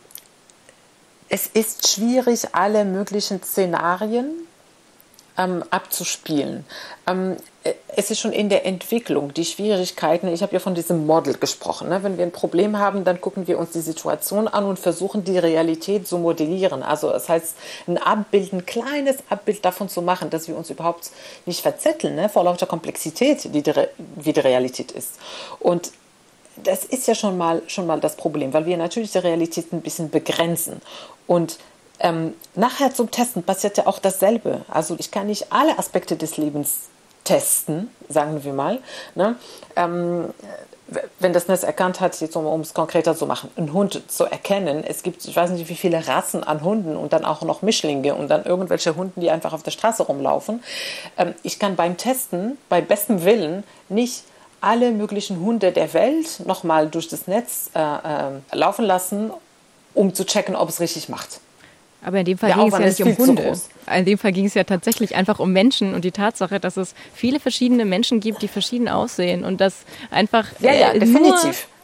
es ist schwierig, alle möglichen Szenarien ähm, abzuspielen. Ähm, es ist schon in der Entwicklung die Schwierigkeiten. Ich habe ja von diesem Model gesprochen. Ne? Wenn wir ein Problem haben, dann gucken wir uns die Situation an und versuchen die Realität zu modellieren. Also das heißt, ein Abbild, ein kleines Abbild davon zu machen, dass wir uns überhaupt nicht verzetteln ne? vor lauter Komplexität, die die, wie die Realität ist. Und das ist ja schon mal, schon mal das Problem, weil wir natürlich die Realität ein bisschen begrenzen. Und ähm, nachher zum Testen passiert ja auch dasselbe. Also ich kann nicht alle Aspekte des Lebens testen, sagen wir mal. Ne? Ähm, wenn das Netz erkannt hat, jetzt um, um, es konkreter zu machen, einen Hund zu erkennen. Es gibt, ich weiß nicht, wie viele Rassen an Hunden und dann auch noch Mischlinge und dann irgendwelche Hunden, die einfach auf der Straße rumlaufen. Ähm, ich kann beim Testen, bei bestem Willen, nicht alle möglichen Hunde der Welt nochmal durch das Netz äh, äh, laufen lassen, um zu checken, ob es richtig macht. Aber in dem Fall ging es ja nicht um Hunde. In dem Fall ging es ja tatsächlich einfach um Menschen und die Tatsache, dass es viele verschiedene Menschen gibt, die verschieden aussehen und dass einfach ja, ja, äh. Nur,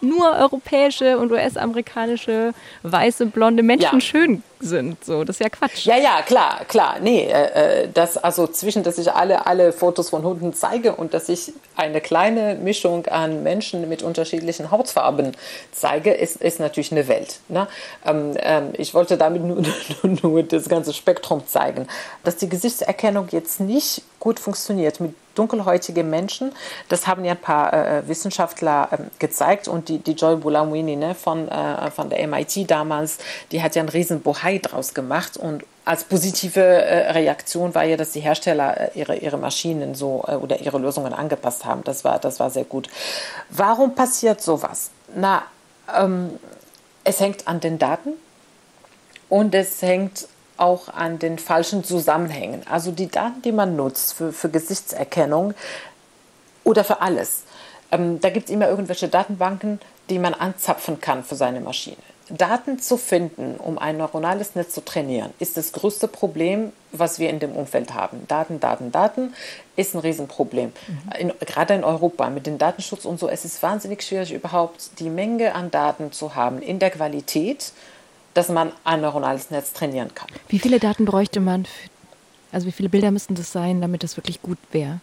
nur europäische und US-amerikanische weiße blonde Menschen ja. schön sind. So, das ist ja Quatsch. Ja, ja, klar, klar. Nee, äh, äh, das also zwischen, dass ich alle, alle Fotos von Hunden zeige und dass ich eine kleine Mischung an Menschen mit unterschiedlichen Hautfarben zeige, ist, ist natürlich eine Welt. Ne? Ähm, ähm, ich wollte damit nur, nur, nur das ganze Spektrum zeigen. Dass die Gesichtserkennung jetzt nicht gut funktioniert mit dunkelhäutigen Menschen, das haben ja ein paar äh, Wissenschaftler äh, gezeigt und die, die Joy Bulamwini ne, von, äh, von der MIT damals, die hat ja einen riesen Bohai draus gemacht und als positive äh, Reaktion war ja, dass die Hersteller äh, ihre, ihre Maschinen so äh, oder ihre Lösungen angepasst haben. Das war, das war sehr gut. Warum passiert sowas? Na, ähm, es hängt an den Daten und es hängt auch an den falschen Zusammenhängen. Also die Daten, die man nutzt für, für Gesichtserkennung oder für alles. Ähm, da gibt es immer irgendwelche Datenbanken, die man anzapfen kann für seine Maschine. Daten zu finden, um ein neuronales Netz zu trainieren, ist das größte Problem, was wir in dem Umfeld haben. Daten, Daten, Daten ist ein Riesenproblem. Mhm. In, gerade in Europa mit dem Datenschutz und so, es ist wahnsinnig schwierig, überhaupt die Menge an Daten zu haben in der Qualität, dass man ein neuronales Netz trainieren kann. Wie viele Daten bräuchte man? Für, also wie viele Bilder müssten das sein, damit das wirklich gut wäre?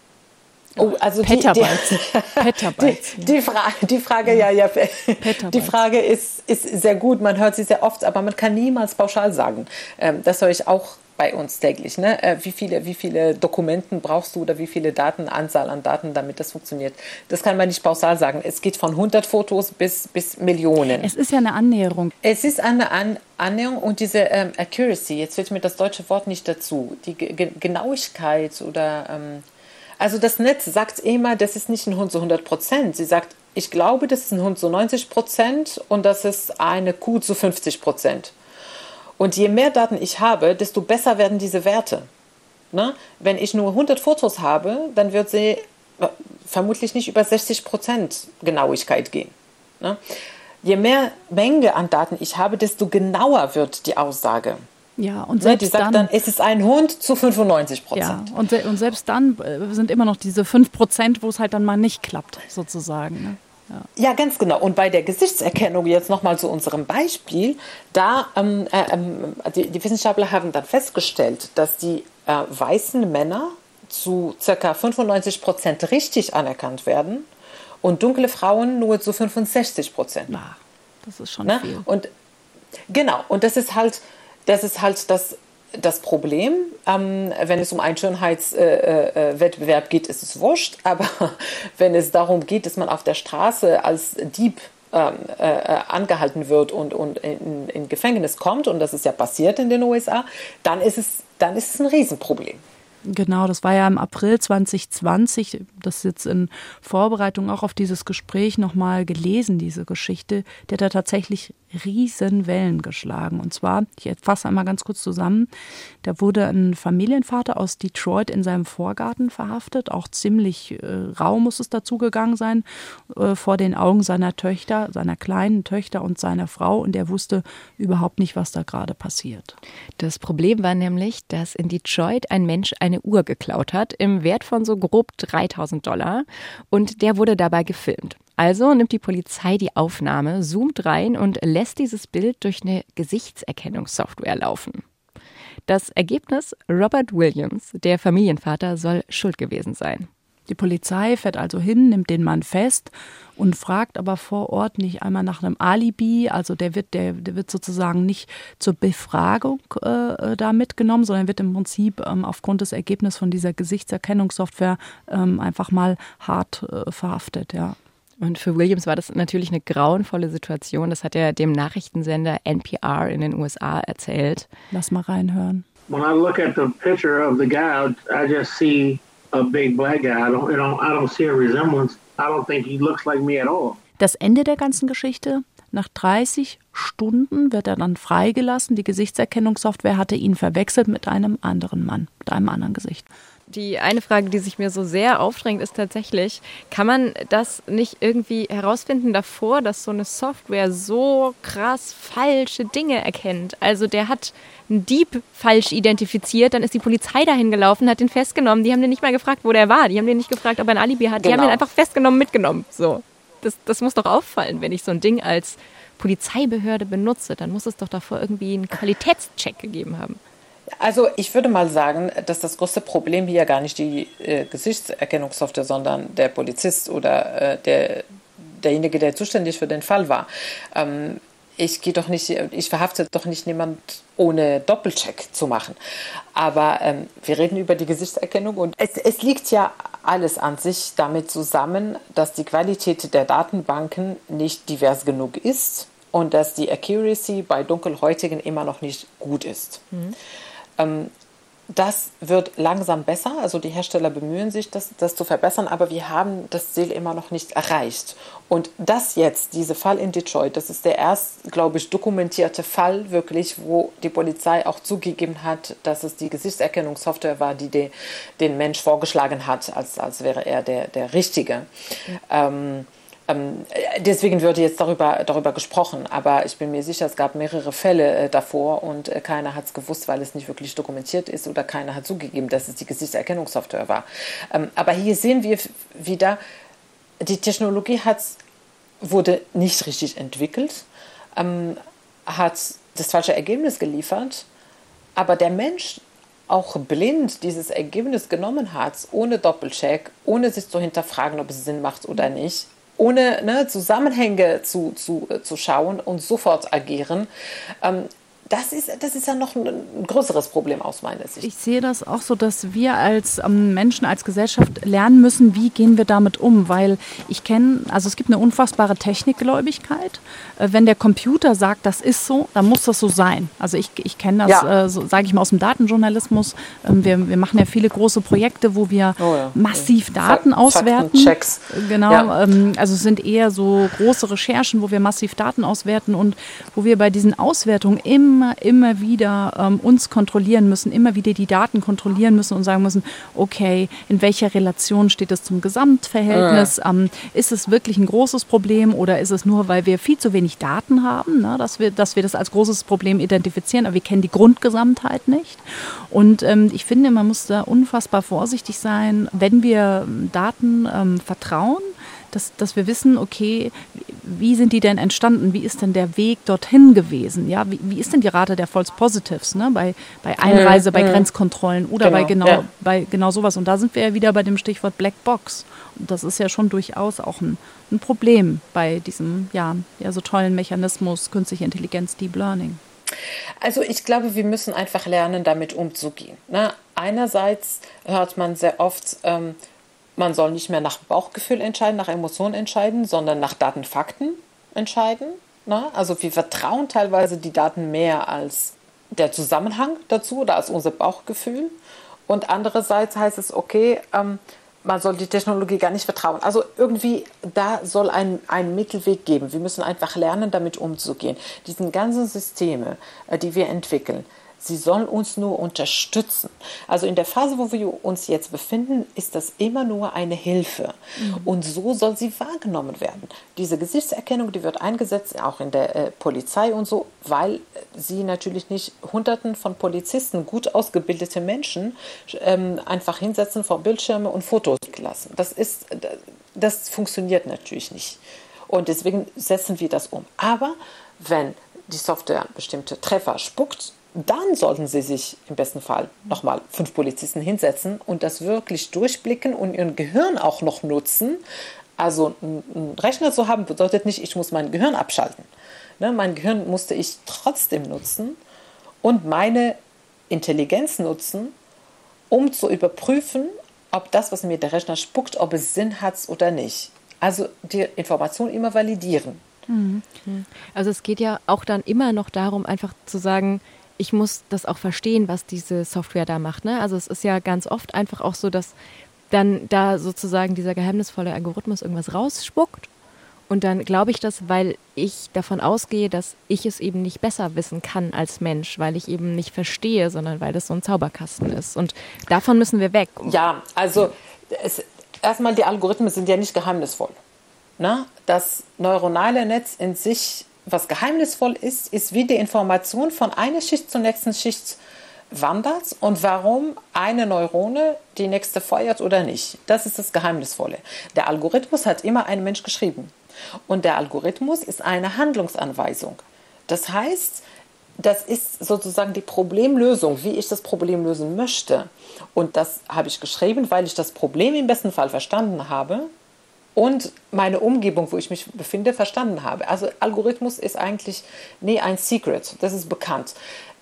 Oh, also Petabytes. Die, die, Petabytes. Die, Fra die Frage, ja, ja, die Frage ist, ist sehr gut. Man hört sie sehr oft, aber man kann niemals pauschal sagen. Ähm, das höre ich auch bei uns täglich. Ne? Äh, wie, viele, wie viele Dokumenten brauchst du oder wie viele Daten, Anzahl an Daten, damit das funktioniert? Das kann man nicht pauschal sagen. Es geht von 100 Fotos bis, bis Millionen. Es ist ja eine Annäherung. Es ist eine An Annäherung und diese ähm, Accuracy, jetzt fällt mir das deutsche Wort nicht dazu, die Ge Genauigkeit oder... Ähm, also das Netz sagt immer, das ist nicht ein Hund zu 100 Prozent. Sie sagt, ich glaube, das ist ein Hund zu 90 Prozent und das ist eine Kuh zu 50 Prozent. Und je mehr Daten ich habe, desto besser werden diese Werte. Ne? Wenn ich nur 100 Fotos habe, dann wird sie äh, vermutlich nicht über 60 Prozent Genauigkeit gehen. Ne? Je mehr Menge an Daten ich habe, desto genauer wird die Aussage. Ja, und selbst ne, die sagt dann, dann, es ist ein Hund zu 95 Prozent. Ja, und, und selbst dann äh, sind immer noch diese 5 Prozent, wo es halt dann mal nicht klappt, sozusagen. Ne? Ja. ja. ganz genau. Und bei der Gesichtserkennung jetzt nochmal zu unserem Beispiel, da ähm, äh, ähm, die, die, Wissenschaftler haben dann festgestellt, dass die äh, weißen Männer zu ca. 95 Prozent richtig anerkannt werden und dunkle Frauen nur zu 65 Prozent. das ist schon ne? viel. Und Genau, und das ist halt das, ist halt das, das Problem. Ähm, wenn es um einen Schönheitswettbewerb äh, äh, geht, ist es wurscht. Aber wenn es darum geht, dass man auf der Straße als Dieb ähm, äh, angehalten wird und, und in, in Gefängnis kommt, und das ist ja passiert in den USA, dann ist es, dann ist es ein Riesenproblem. Genau, das war ja im April 2020, das ist jetzt in Vorbereitung auch auf dieses Gespräch nochmal gelesen, diese Geschichte. Die hat da tatsächlich riesen Wellen geschlagen. Und zwar, ich fasse einmal ganz kurz zusammen, da wurde ein Familienvater aus Detroit in seinem Vorgarten verhaftet. Auch ziemlich äh, rau muss es dazu gegangen sein, äh, vor den Augen seiner Töchter, seiner kleinen Töchter und seiner Frau. Und er wusste überhaupt nicht, was da gerade passiert. Das Problem war nämlich, dass in Detroit ein Mensch eine Uhr geklaut hat im Wert von so grob 3000 Dollar. Und der wurde dabei gefilmt. Also nimmt die Polizei die Aufnahme, zoomt rein und lässt dieses Bild durch eine Gesichtserkennungssoftware laufen. Das Ergebnis, Robert Williams, der Familienvater, soll schuld gewesen sein. Die Polizei fährt also hin, nimmt den Mann fest und fragt aber vor Ort nicht einmal nach einem Alibi. Also der wird, der, der wird sozusagen nicht zur Befragung äh, da mitgenommen, sondern wird im Prinzip ähm, aufgrund des Ergebnisses von dieser Gesichtserkennungssoftware ähm, einfach mal hart äh, verhaftet, ja. Und für Williams war das natürlich eine grauenvolle Situation. Das hat er dem Nachrichtensender NPR in den USA erzählt. Lass mal reinhören. When I look at the picture of the guy, I just see a big black guy. I don't, I don't, I don't see a resemblance. I don't think he looks like me at all. Das Ende der ganzen Geschichte? Nach 30 Stunden wird er dann freigelassen. Die Gesichtserkennungssoftware hatte ihn verwechselt mit einem anderen Mann, mit einem anderen Gesicht. Die eine Frage, die sich mir so sehr aufdrängt, ist tatsächlich, kann man das nicht irgendwie herausfinden davor, dass so eine Software so krass falsche Dinge erkennt? Also der hat einen Dieb falsch identifiziert, dann ist die Polizei dahin gelaufen, hat den festgenommen. Die haben den nicht mal gefragt, wo der war. Die haben den nicht gefragt, ob er ein Alibi hat. Die genau. haben den einfach festgenommen, mitgenommen. So. Das, das muss doch auffallen, wenn ich so ein Ding als Polizeibehörde benutze. Dann muss es doch davor irgendwie einen Qualitätscheck gegeben haben. Also ich würde mal sagen, dass das größte Problem hier gar nicht die äh, Gesichtserkennungssoftware, sondern der Polizist oder äh, der, derjenige, der zuständig für den Fall war. Ähm, ich gehe doch nicht, ich verhafte doch nicht niemand ohne Doppelcheck zu machen. Aber ähm, wir reden über die Gesichtserkennung und es, es liegt ja alles an sich damit zusammen, dass die Qualität der Datenbanken nicht divers genug ist und dass die Accuracy bei Dunkelhäutigen immer noch nicht gut ist. Mhm. Ähm, das wird langsam besser, also die Hersteller bemühen sich, das, das zu verbessern, aber wir haben das Ziel immer noch nicht erreicht. Und das jetzt, dieser Fall in Detroit, das ist der erst, glaube ich, dokumentierte Fall wirklich, wo die Polizei auch zugegeben hat, dass es die Gesichtserkennungssoftware war, die de, den Mensch vorgeschlagen hat, als, als wäre er der, der Richtige. Ja. Ähm, ähm, deswegen würde jetzt darüber, darüber gesprochen, aber ich bin mir sicher, es gab mehrere Fälle äh, davor und äh, keiner hat es gewusst, weil es nicht wirklich dokumentiert ist oder keiner hat zugegeben, dass es die Gesichtserkennungssoftware war. Ähm, aber hier sehen wir wieder, die Technologie hat, wurde nicht richtig entwickelt, ähm, hat das falsche Ergebnis geliefert, aber der Mensch auch blind dieses Ergebnis genommen hat, ohne Doppelcheck, ohne sich zu hinterfragen, ob es Sinn macht oder nicht, ohne ne, Zusammenhänge zu, zu, äh, zu schauen und sofort agieren. Ähm, das ist, das ist ja noch ein, größeres Problem aus meiner Sicht. Ich sehe das auch so, dass wir als ähm, Menschen, als Gesellschaft lernen müssen, wie gehen wir damit um. Weil ich kenne, also es gibt eine unfassbare Technikgläubigkeit. Äh, wenn der Computer sagt, das ist so, dann muss das so sein. Also ich, ich kenne das, ja. äh, so, sage ich mal, aus dem Datenjournalismus. Ähm, wir, wir machen ja viele große Projekte, wo wir oh ja. massiv ja. Daten auswerten. Checks. Genau, ähm, also es sind eher so große Recherchen, wo wir massiv Daten auswerten und wo wir bei diesen Auswertungen immer immer, immer wieder ähm, uns kontrollieren müssen, immer wieder die Daten kontrollieren müssen und sagen müssen, okay, in welcher Relation steht es zum Gesamtverhältnis? Ja. Ähm, ist es wirklich ein großes Problem oder ist es nur, weil wir viel zu wenig Daten haben, ne, dass, wir, dass wir das als großes Problem identifizieren, aber wir kennen die Grundgesamtheit nicht? Und ähm, ich finde, man muss da unfassbar vorsichtig sein, wenn wir Daten ähm, vertrauen dass, dass wir wissen, okay, wie sind die denn entstanden? Wie ist denn der Weg dorthin gewesen? Ja, wie, wie ist denn die Rate der False Positives ne? bei, bei Einreise, mhm. bei Grenzkontrollen oder genau, bei, genau, ja. bei genau sowas? Und da sind wir ja wieder bei dem Stichwort Black Box. Und das ist ja schon durchaus auch ein, ein Problem bei diesem ja, ja so tollen Mechanismus künstliche Intelligenz, Deep Learning. Also ich glaube, wir müssen einfach lernen, damit umzugehen. Ne? Einerseits hört man sehr oft, ähm, man soll nicht mehr nach Bauchgefühl entscheiden, nach Emotionen entscheiden, sondern nach Daten, Fakten entscheiden. Ne? Also wir vertrauen teilweise die Daten mehr als der Zusammenhang dazu oder als unser Bauchgefühl. Und andererseits heißt es, okay, ähm, man soll die Technologie gar nicht vertrauen. Also irgendwie, da soll ein, ein Mittelweg geben. Wir müssen einfach lernen, damit umzugehen. Diesen ganzen Systeme, äh, die wir entwickeln, Sie sollen uns nur unterstützen. Also in der Phase, wo wir uns jetzt befinden, ist das immer nur eine Hilfe. Mhm. Und so soll sie wahrgenommen werden. Diese Gesichtserkennung, die wird eingesetzt, auch in der äh, Polizei und so, weil sie natürlich nicht Hunderten von Polizisten, gut ausgebildete Menschen, ähm, einfach hinsetzen vor Bildschirme und Fotos lassen. Das ist, das funktioniert natürlich nicht. Und deswegen setzen wir das um. Aber wenn die Software bestimmte Treffer spuckt, dann sollten sie sich im besten Fall nochmal fünf Polizisten hinsetzen und das wirklich durchblicken und ihren Gehirn auch noch nutzen. Also einen Rechner zu haben bedeutet nicht, ich muss mein Gehirn abschalten. Ne, mein Gehirn musste ich trotzdem nutzen und meine Intelligenz nutzen, um zu überprüfen, ob das, was mir der Rechner spuckt, ob es Sinn hat oder nicht. Also die Information immer validieren. Mhm. Also es geht ja auch dann immer noch darum, einfach zu sagen, ich muss das auch verstehen, was diese Software da macht. Ne? Also es ist ja ganz oft einfach auch so, dass dann da sozusagen dieser geheimnisvolle Algorithmus irgendwas rausspuckt. Und dann glaube ich das, weil ich davon ausgehe, dass ich es eben nicht besser wissen kann als Mensch, weil ich eben nicht verstehe, sondern weil das so ein Zauberkasten ist. Und davon müssen wir weg. Ja, also es, erstmal, die Algorithmen sind ja nicht geheimnisvoll. Ne? Das neuronale Netz in sich was geheimnisvoll ist, ist, wie die Information von einer Schicht zur nächsten Schicht wandert und warum eine Neurone die nächste feuert oder nicht. Das ist das Geheimnisvolle. Der Algorithmus hat immer ein Mensch geschrieben. Und der Algorithmus ist eine Handlungsanweisung. Das heißt, das ist sozusagen die Problemlösung, wie ich das Problem lösen möchte. Und das habe ich geschrieben, weil ich das Problem im besten Fall verstanden habe und meine Umgebung, wo ich mich befinde, verstanden habe. Also Algorithmus ist eigentlich nie ein Secret, das ist bekannt.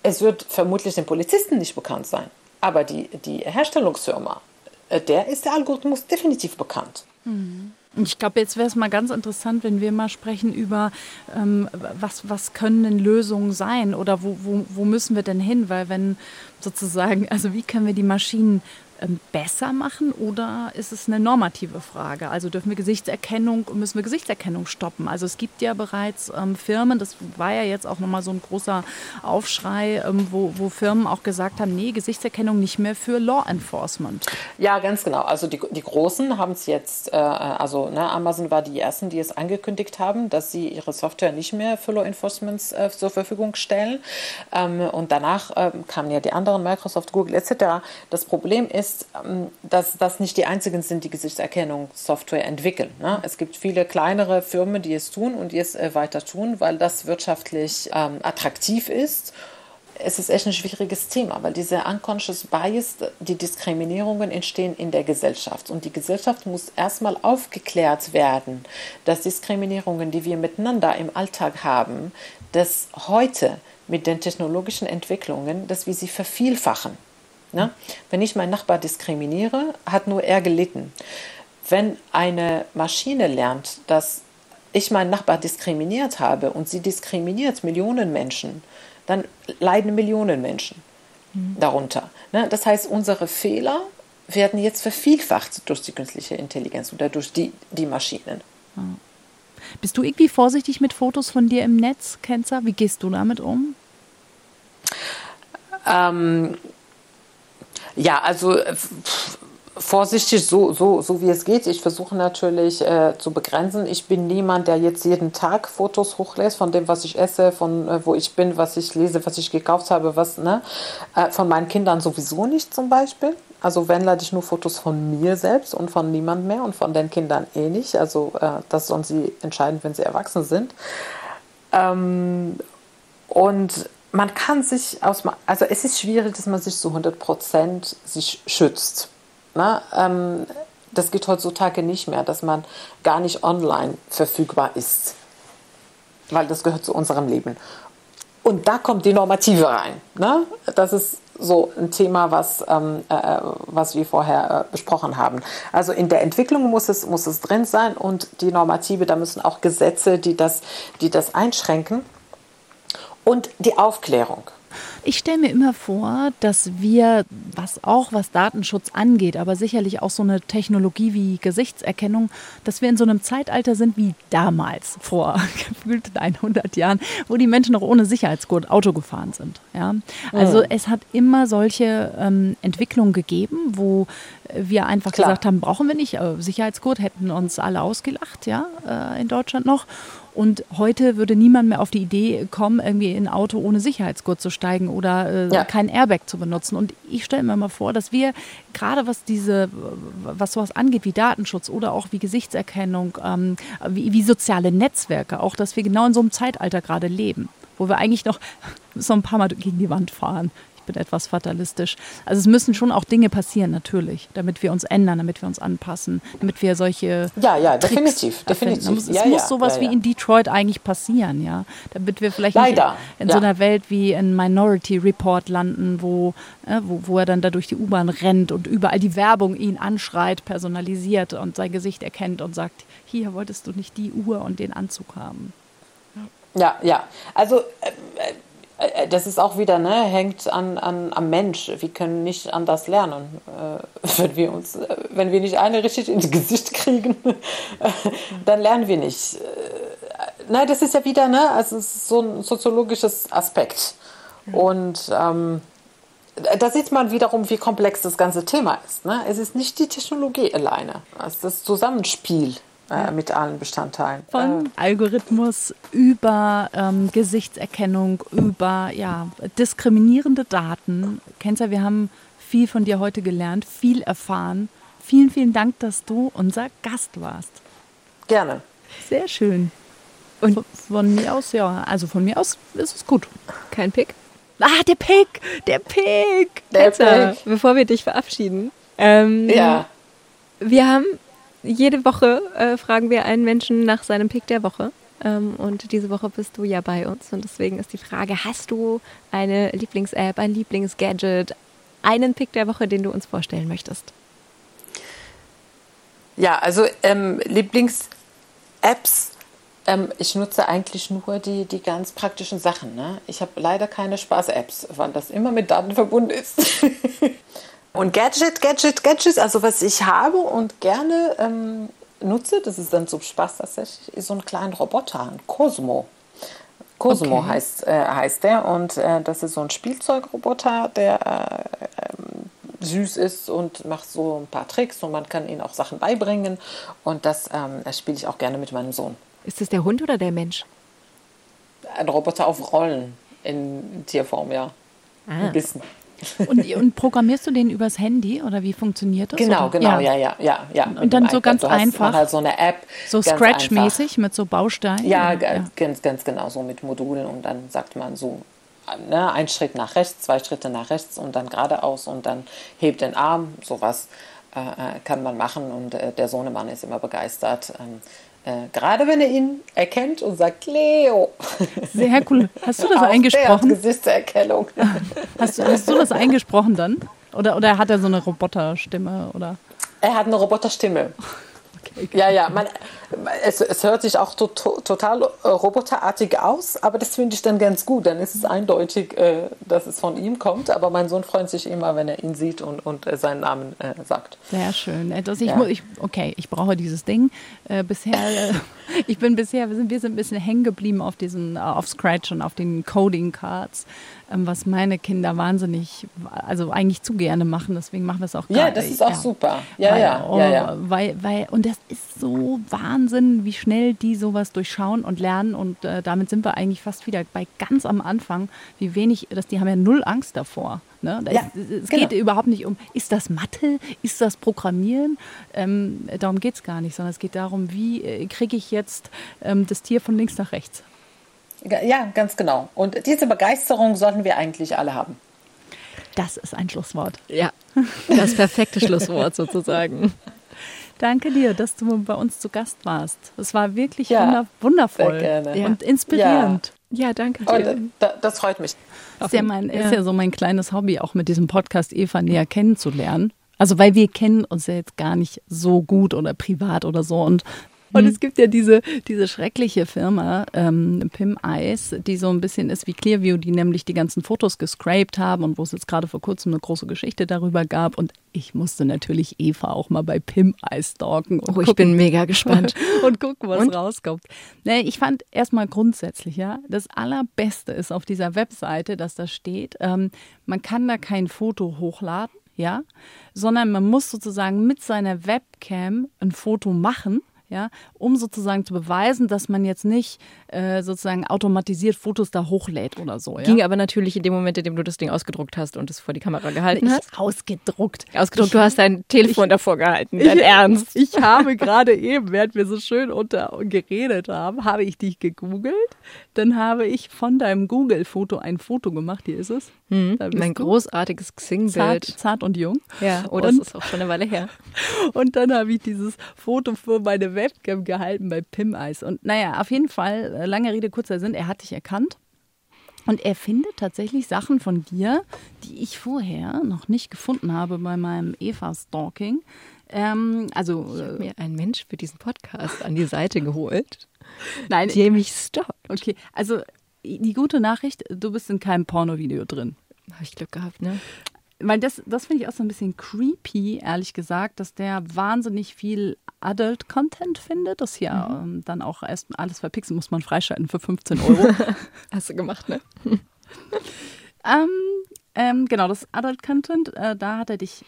Es wird vermutlich den Polizisten nicht bekannt sein, aber die, die Herstellungsfirma, äh, der ist der Algorithmus definitiv bekannt. Mhm. Ich glaube, jetzt wäre es mal ganz interessant, wenn wir mal sprechen über, ähm, was, was können denn Lösungen sein oder wo, wo, wo müssen wir denn hin? Weil wenn sozusagen, also wie können wir die Maschinen besser machen oder ist es eine normative Frage? Also dürfen wir Gesichtserkennung, müssen wir Gesichtserkennung stoppen? Also es gibt ja bereits ähm, Firmen, das war ja jetzt auch nochmal so ein großer Aufschrei, ähm, wo, wo Firmen auch gesagt haben, nee, Gesichtserkennung nicht mehr für Law Enforcement. Ja, ganz genau. Also die, die Großen haben es jetzt, äh, also ne, Amazon war die Ersten, die es angekündigt haben, dass sie ihre Software nicht mehr für Law Enforcement äh, zur Verfügung stellen. Ähm, und danach äh, kamen ja die anderen, Microsoft, Google etc. Das Problem ist, ist, ähm, dass das nicht die einzigen sind, die Gesichtserkennungssoftware entwickeln. Ne? Es gibt viele kleinere Firmen, die es tun und die es äh, weiter tun, weil das wirtschaftlich ähm, attraktiv ist. Es ist echt ein schwieriges Thema, weil diese unconscious bias, die Diskriminierungen entstehen in der Gesellschaft. Und die Gesellschaft muss erstmal aufgeklärt werden, dass Diskriminierungen, die wir miteinander im Alltag haben, dass heute mit den technologischen Entwicklungen, dass wir sie vervielfachen. Ne? Wenn ich meinen Nachbar diskriminiere, hat nur er gelitten. Wenn eine Maschine lernt, dass ich meinen Nachbar diskriminiert habe und sie diskriminiert Millionen Menschen, dann leiden Millionen Menschen mhm. darunter. Ne? Das heißt, unsere Fehler werden jetzt vervielfacht durch die künstliche Intelligenz oder durch die, die Maschinen. Mhm. Bist du irgendwie vorsichtig mit Fotos von dir im Netz, Kenzer? Wie gehst du damit um? Ähm, ja, also äh, vorsichtig, so, so, so wie es geht. Ich versuche natürlich äh, zu begrenzen. Ich bin niemand, der jetzt jeden Tag Fotos hochlässt von dem, was ich esse, von äh, wo ich bin, was ich lese, was ich gekauft habe, was, ne? Äh, von meinen Kindern sowieso nicht zum Beispiel. Also wenn, lade ich nur Fotos von mir selbst und von niemand mehr und von den Kindern eh nicht. Also äh, das sollen sie entscheiden, wenn sie erwachsen sind. Ähm, und man kann sich aus, also es ist schwierig, dass man sich zu 100 Prozent sich schützt. Ne? Ähm, das geht heutzutage nicht mehr, dass man gar nicht online verfügbar ist, weil das gehört zu unserem Leben. Und da kommt die Normative rein. Ne? Das ist so ein Thema, was, ähm, äh, was wir vorher äh, besprochen haben. Also in der Entwicklung muss es, muss es drin sein und die Normative, da müssen auch Gesetze, die das, die das einschränken. Und die Aufklärung. Ich stelle mir immer vor, dass wir, was auch was Datenschutz angeht, aber sicherlich auch so eine Technologie wie Gesichtserkennung, dass wir in so einem Zeitalter sind wie damals, vor gefühlt 100 Jahren, wo die Menschen noch ohne Sicherheitsgurt Auto gefahren sind. Ja? Also mhm. es hat immer solche ähm, Entwicklungen gegeben, wo wir einfach Klar. gesagt haben, brauchen wir nicht. Äh, Sicherheitsgurt hätten uns alle ausgelacht, ja, äh, in Deutschland noch. Und heute würde niemand mehr auf die Idee kommen, irgendwie in ein Auto ohne Sicherheitsgurt zu steigen oder äh, ja. kein Airbag zu benutzen. Und ich stelle mir mal vor, dass wir gerade was diese, was sowas angeht wie Datenschutz oder auch wie Gesichtserkennung, ähm, wie, wie soziale Netzwerke, auch dass wir genau in so einem Zeitalter gerade leben wo wir eigentlich noch so ein paar Mal gegen die Wand fahren ich bin etwas fatalistisch. Also es müssen schon auch Dinge passieren, natürlich, damit wir uns ändern, damit wir uns anpassen, damit wir solche. Ja, ja, definitiv. definitiv. Es ja, muss ja, sowas ja, wie in Detroit eigentlich passieren, ja. Damit wir vielleicht Leider. in, in so einer Welt wie in Minority Report landen, wo, äh, wo, wo er dann da durch die U-Bahn rennt und überall die Werbung ihn anschreit, personalisiert und sein Gesicht erkennt und sagt, hier wolltest du nicht die Uhr und den Anzug haben. Ja, ja. Also äh, äh, das ist auch wieder, ne, hängt an, an, am Mensch. Wir können nicht anders lernen. Äh, wenn, wir uns, äh, wenn wir nicht eine richtig ins Gesicht kriegen, dann lernen wir nicht. Äh, nein, das ist ja wieder, ne, also es ist so ein soziologisches Aspekt. Und ähm, da sieht man wiederum, wie komplex das ganze Thema ist. Ne? Es ist nicht die Technologie alleine, es ist das Zusammenspiel äh, mit allen Bestandteilen. Von äh. Algorithmus über ähm, Gesichtserkennung, über ja, diskriminierende Daten. Kenza, wir haben viel von dir heute gelernt, viel erfahren. Vielen, vielen Dank, dass du unser Gast warst. Gerne. Sehr schön. Und von mir aus, ja, also von mir aus ist es gut. Kein Pick? Ah, der Pick! Der Pick! Der Pick. Bevor wir dich verabschieden. Ähm, ja. Wir haben jede Woche äh, fragen wir einen Menschen nach seinem Pick der Woche. Ähm, und diese Woche bist du ja bei uns. Und deswegen ist die Frage, hast du eine Lieblings-App, ein Lieblings-Gadget, einen Pick der Woche, den du uns vorstellen möchtest? Ja, also ähm, Lieblings-Apps, ähm, ich nutze eigentlich nur die, die ganz praktischen Sachen. Ne? Ich habe leider keine Spaß-Apps, weil das immer mit Daten verbunden ist. Und Gadget, Gadget, Gadgets, also was ich habe und gerne ähm, nutze, das ist dann so Spaß tatsächlich, ist so ein kleiner Roboter, ein Cosmo. Cosmo okay. heißt, äh, heißt der und äh, das ist so ein Spielzeugroboter, der äh, süß ist und macht so ein paar Tricks und man kann ihnen auch Sachen beibringen und das, ähm, das spiele ich auch gerne mit meinem Sohn. Ist das der Hund oder der Mensch? Ein Roboter auf Rollen in Tierform, ja. Ah. Ein bisschen. Und, und, programmierst du den übers Handy oder wie funktioniert das? Genau, oder? genau, ja, ja, ja, ja. Und, und dann so ganz einfach. Halt so eine App. So Scratch-mäßig mit so Bausteinen? Ja, ja, Ganz, ganz genau, so mit Modulen und dann sagt man so, ne, ein Schritt nach rechts, zwei Schritte nach rechts und dann geradeaus und dann hebt den Arm, sowas äh, äh kann man machen und äh, der Sohnemann ist immer begeistert. Ähm, äh, gerade wenn er ihn erkennt und sagt Leo. Sehr cool. Hast du das eingesprochen? Gesichtserkennung. Hast du, hast du das eingesprochen dann? Oder, oder hat er so eine Roboterstimme? Oder? Er hat eine Roboterstimme. Ja, ja, man, es, es hört sich auch to, to, total äh, roboterartig aus, aber das finde ich dann ganz gut. Dann ist es eindeutig, äh, dass es von ihm kommt. Aber mein Sohn freut sich immer, wenn er ihn sieht und, und äh, seinen Namen äh, sagt. Sehr schön. Also ich, ja. ich, okay, ich brauche dieses Ding. Äh, bisher Ich bin bisher, wir sind, wir sind ein bisschen hängen geblieben auf diesen, auf Scratch und auf den Coding Cards, was meine Kinder wahnsinnig, also eigentlich zu gerne machen. Deswegen machen wir es auch Ja, gerade. das ist auch ja. super. Ja, weil, ja, oh, ja, ja. Weil, weil, und das ist so Wahnsinn, wie schnell die sowas durchschauen und lernen. Und äh, damit sind wir eigentlich fast wieder bei ganz am Anfang, wie wenig, dass die haben ja null Angst davor. Ne? Ja, ist, es genau. geht überhaupt nicht um, ist das Mathe, ist das Programmieren? Ähm, darum geht es gar nicht, sondern es geht darum, wie äh, kriege ich jetzt ähm, das Tier von links nach rechts. Ja, ganz genau. Und diese Begeisterung sollten wir eigentlich alle haben. Das ist ein Schlusswort. Ja, das perfekte Schlusswort sozusagen. Danke dir, dass du bei uns zu Gast warst. Es war wirklich Ja, wunder wundervoll sehr gerne. und inspirierend. Ja, danke Und dir. äh, da, das freut mich. Ist ja, mein, ist ja so mein kleines Hobby, auch mit diesem Podcast Eva näher kennenzulernen. Also weil wir kennen uns ja jetzt gar nicht so gut oder privat oder so. Und, und es gibt ja diese, diese schreckliche Firma, ähm, Pim Ice, die so ein bisschen ist wie Clearview, die nämlich die ganzen Fotos gescraped haben und wo es jetzt gerade vor kurzem eine große Geschichte darüber gab. Und ich musste natürlich Eva auch mal bei Pim Ice stalken. Und Oh, ich gucken, bin mega gespannt. und gucken, was Und? rauskommt. Nee, ich fand erstmal grundsätzlich, ja, das Allerbeste ist auf dieser Webseite, dass da steht, ähm, man kann da kein Foto hochladen, ja, sondern man muss sozusagen mit seiner Webcam ein Foto machen. Ja, um sozusagen zu beweisen, dass man jetzt nicht äh, sozusagen automatisiert Fotos da hochlädt oder so. Ja? Ging aber natürlich in dem Moment, in dem du das Ding ausgedruckt hast und es vor die Kamera gehalten hast. nicht ausgedruckt. Ausgedruckt, du hast dein Telefon davor gehalten. Dein Ernst. Ich habe gerade eben, während wir so schön unter geredet haben, habe ich dich gegoogelt. Dann habe ich von deinem Google-Foto ein Foto gemacht. Hier ist es. Bist Mein du. großartiges zart, Xing-Bild. zart und jung. Ja, oh, das Und- ist auch schon eine Weile her. Und dann habe ich dieses Foto für meine Webcam gehalten bei Pim Eis. Und naja, auf jeden Fall, äh, lange Rede, kurzer Sinn, er hat dich erkannt. Und er findet tatsächlich Sachen von dir, die ich vorher noch nicht gefunden habe bei meinem Eva-Stalking. Ähm, also, äh, Mir ein Mensch für diesen Podcast an die Seite geholt, nein, der mich stalkt. okay. Also, die gute Nachricht, du bist in keinem Pornovideo drin. Habe ich Glück gehabt, ne? Weil das, das finde ich auch so ein bisschen creepy, ehrlich gesagt, dass der wahnsinnig viel Adult-Content findet. Das ja ähm, dann auch erst alles verpixeln muss man freischalten für 15 Euro. Hast du gemacht, ne? ähm, ähm, genau, das Adult-Content, äh, da hat er dich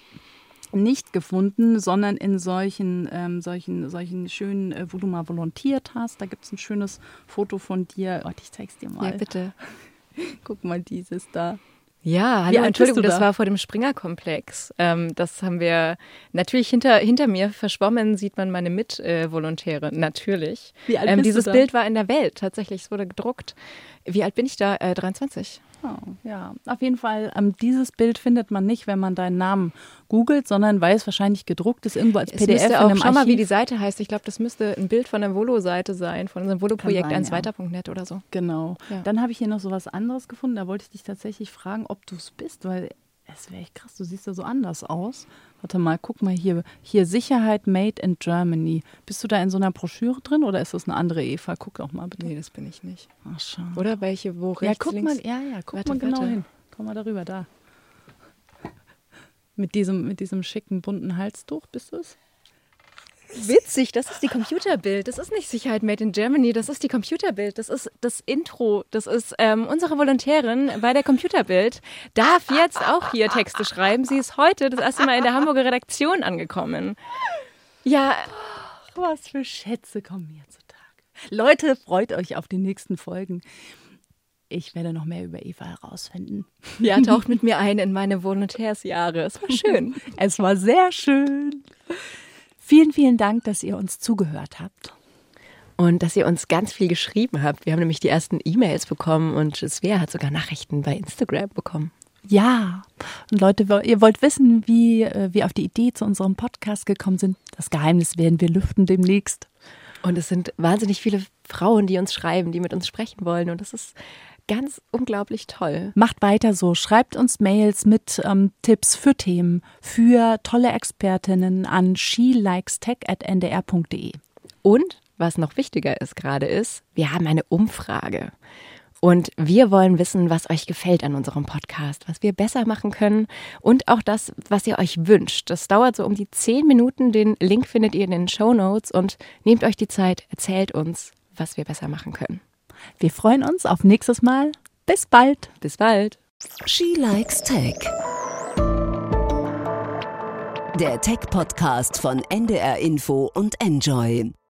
nicht gefunden, sondern in solchen, ähm, solchen, solchen schönen, äh, wo du mal volontiert hast. Da gibt es ein schönes Foto von dir. Warte, ich zeig's dir mal. Ja, bitte. Guck mal, dieses da. Ja, hallo, Entschuldigung, du das da? war vor dem Springer-Komplex. Ähm, das haben wir natürlich hinter, hinter mir verschwommen, sieht man meine Mitvolontäre, natürlich. Wie alt ähm, bist du dieses da? Bild war in der Welt, tatsächlich, es wurde gedruckt. Wie alt bin ich da? Äh, 23. Oh, ja, auf jeden Fall, ähm, dieses Bild findet man nicht, wenn man deinen Namen googelt, sondern weil es wahrscheinlich gedruckt ist, irgendwo als Es PDF müsste in auch, einem schau mal, wie Archiv. die Seite heißt. Ich glaube, das müsste ein Bild von der Volo-Seite sein, von unserem Volo-Projekt Kann sein, ja. 1weiter.net oder so. Genau. Ja. Dann habe ich hier noch so was anderes gefunden. Da wollte ich dich tatsächlich fragen, ob du es bist, weil es wäre echt krass. Du siehst ja so anders aus. Warte mal, guck mal hier. Hier Sicherheit Made in Germany. Bist du da in so einer Broschüre drin oder ist das eine andere Eva? Guck doch mal bitte. Nee, das bin ich nicht. Ach, schau. Oder welche, wo Ja, rechts, guck links? mal, ja, ja, guck Warte, mal genau warte. hin. Komm mal darüber, da. Mit diesem, mit diesem schicken bunten Halstuch bist du es? Witzig, das ist die Computerbild. Das ist nicht Sicherheit Made in Germany, das ist die Computerbild. Das ist das Intro. Das ist ähm, unsere Volontärin bei der Computerbild. Darf jetzt auch hier Texte schreiben. Sie ist heute das erste Mal in der Hamburger Redaktion angekommen. Ja, Was für Schätze kommen mir zutage. Leute, freut euch auf die nächsten Folgen. Ich werde noch mehr über Eva herausfinden. ja, taucht mit mir ein in meine Volontärsjahre. Es war schön. Es war sehr schön. Vielen, vielen Dank, dass ihr uns zugehört habt. Und dass ihr uns ganz viel geschrieben habt. Wir haben nämlich die ersten E-Mails bekommen und Svea hat sogar Nachrichten bei Instagram bekommen. Ja, und Leute, ihr wollt wissen, wie äh, wir auf die Idee zu unserem Podcast gekommen sind. Das Geheimnis werden wir lüften demnächst. Und es sind wahnsinnig viele Frauen, die uns schreiben, die mit uns sprechen wollen. Und das ist ganz unglaublich toll. Macht weiter so. Schreibt uns Mails mit ähm, Tipps für Themen, für tolle Expertinnen an shelikestech.ndr.de. Und was noch wichtiger ist gerade ist, wir haben eine Umfrage. Und wir wollen wissen, was euch gefällt an unserem Podcast, was wir besser machen können und auch das, was ihr euch wünscht. Das dauert so um die zehn Minuten. Den Link findet ihr in den Show Notes und nehmt euch die Zeit, erzählt uns, was wir besser machen können. Wir freuen uns auf nächstes Mal. Bis bald. Bis bald. She Likes Tech. Der Tech-Podcast von NDR Info und Enjoy.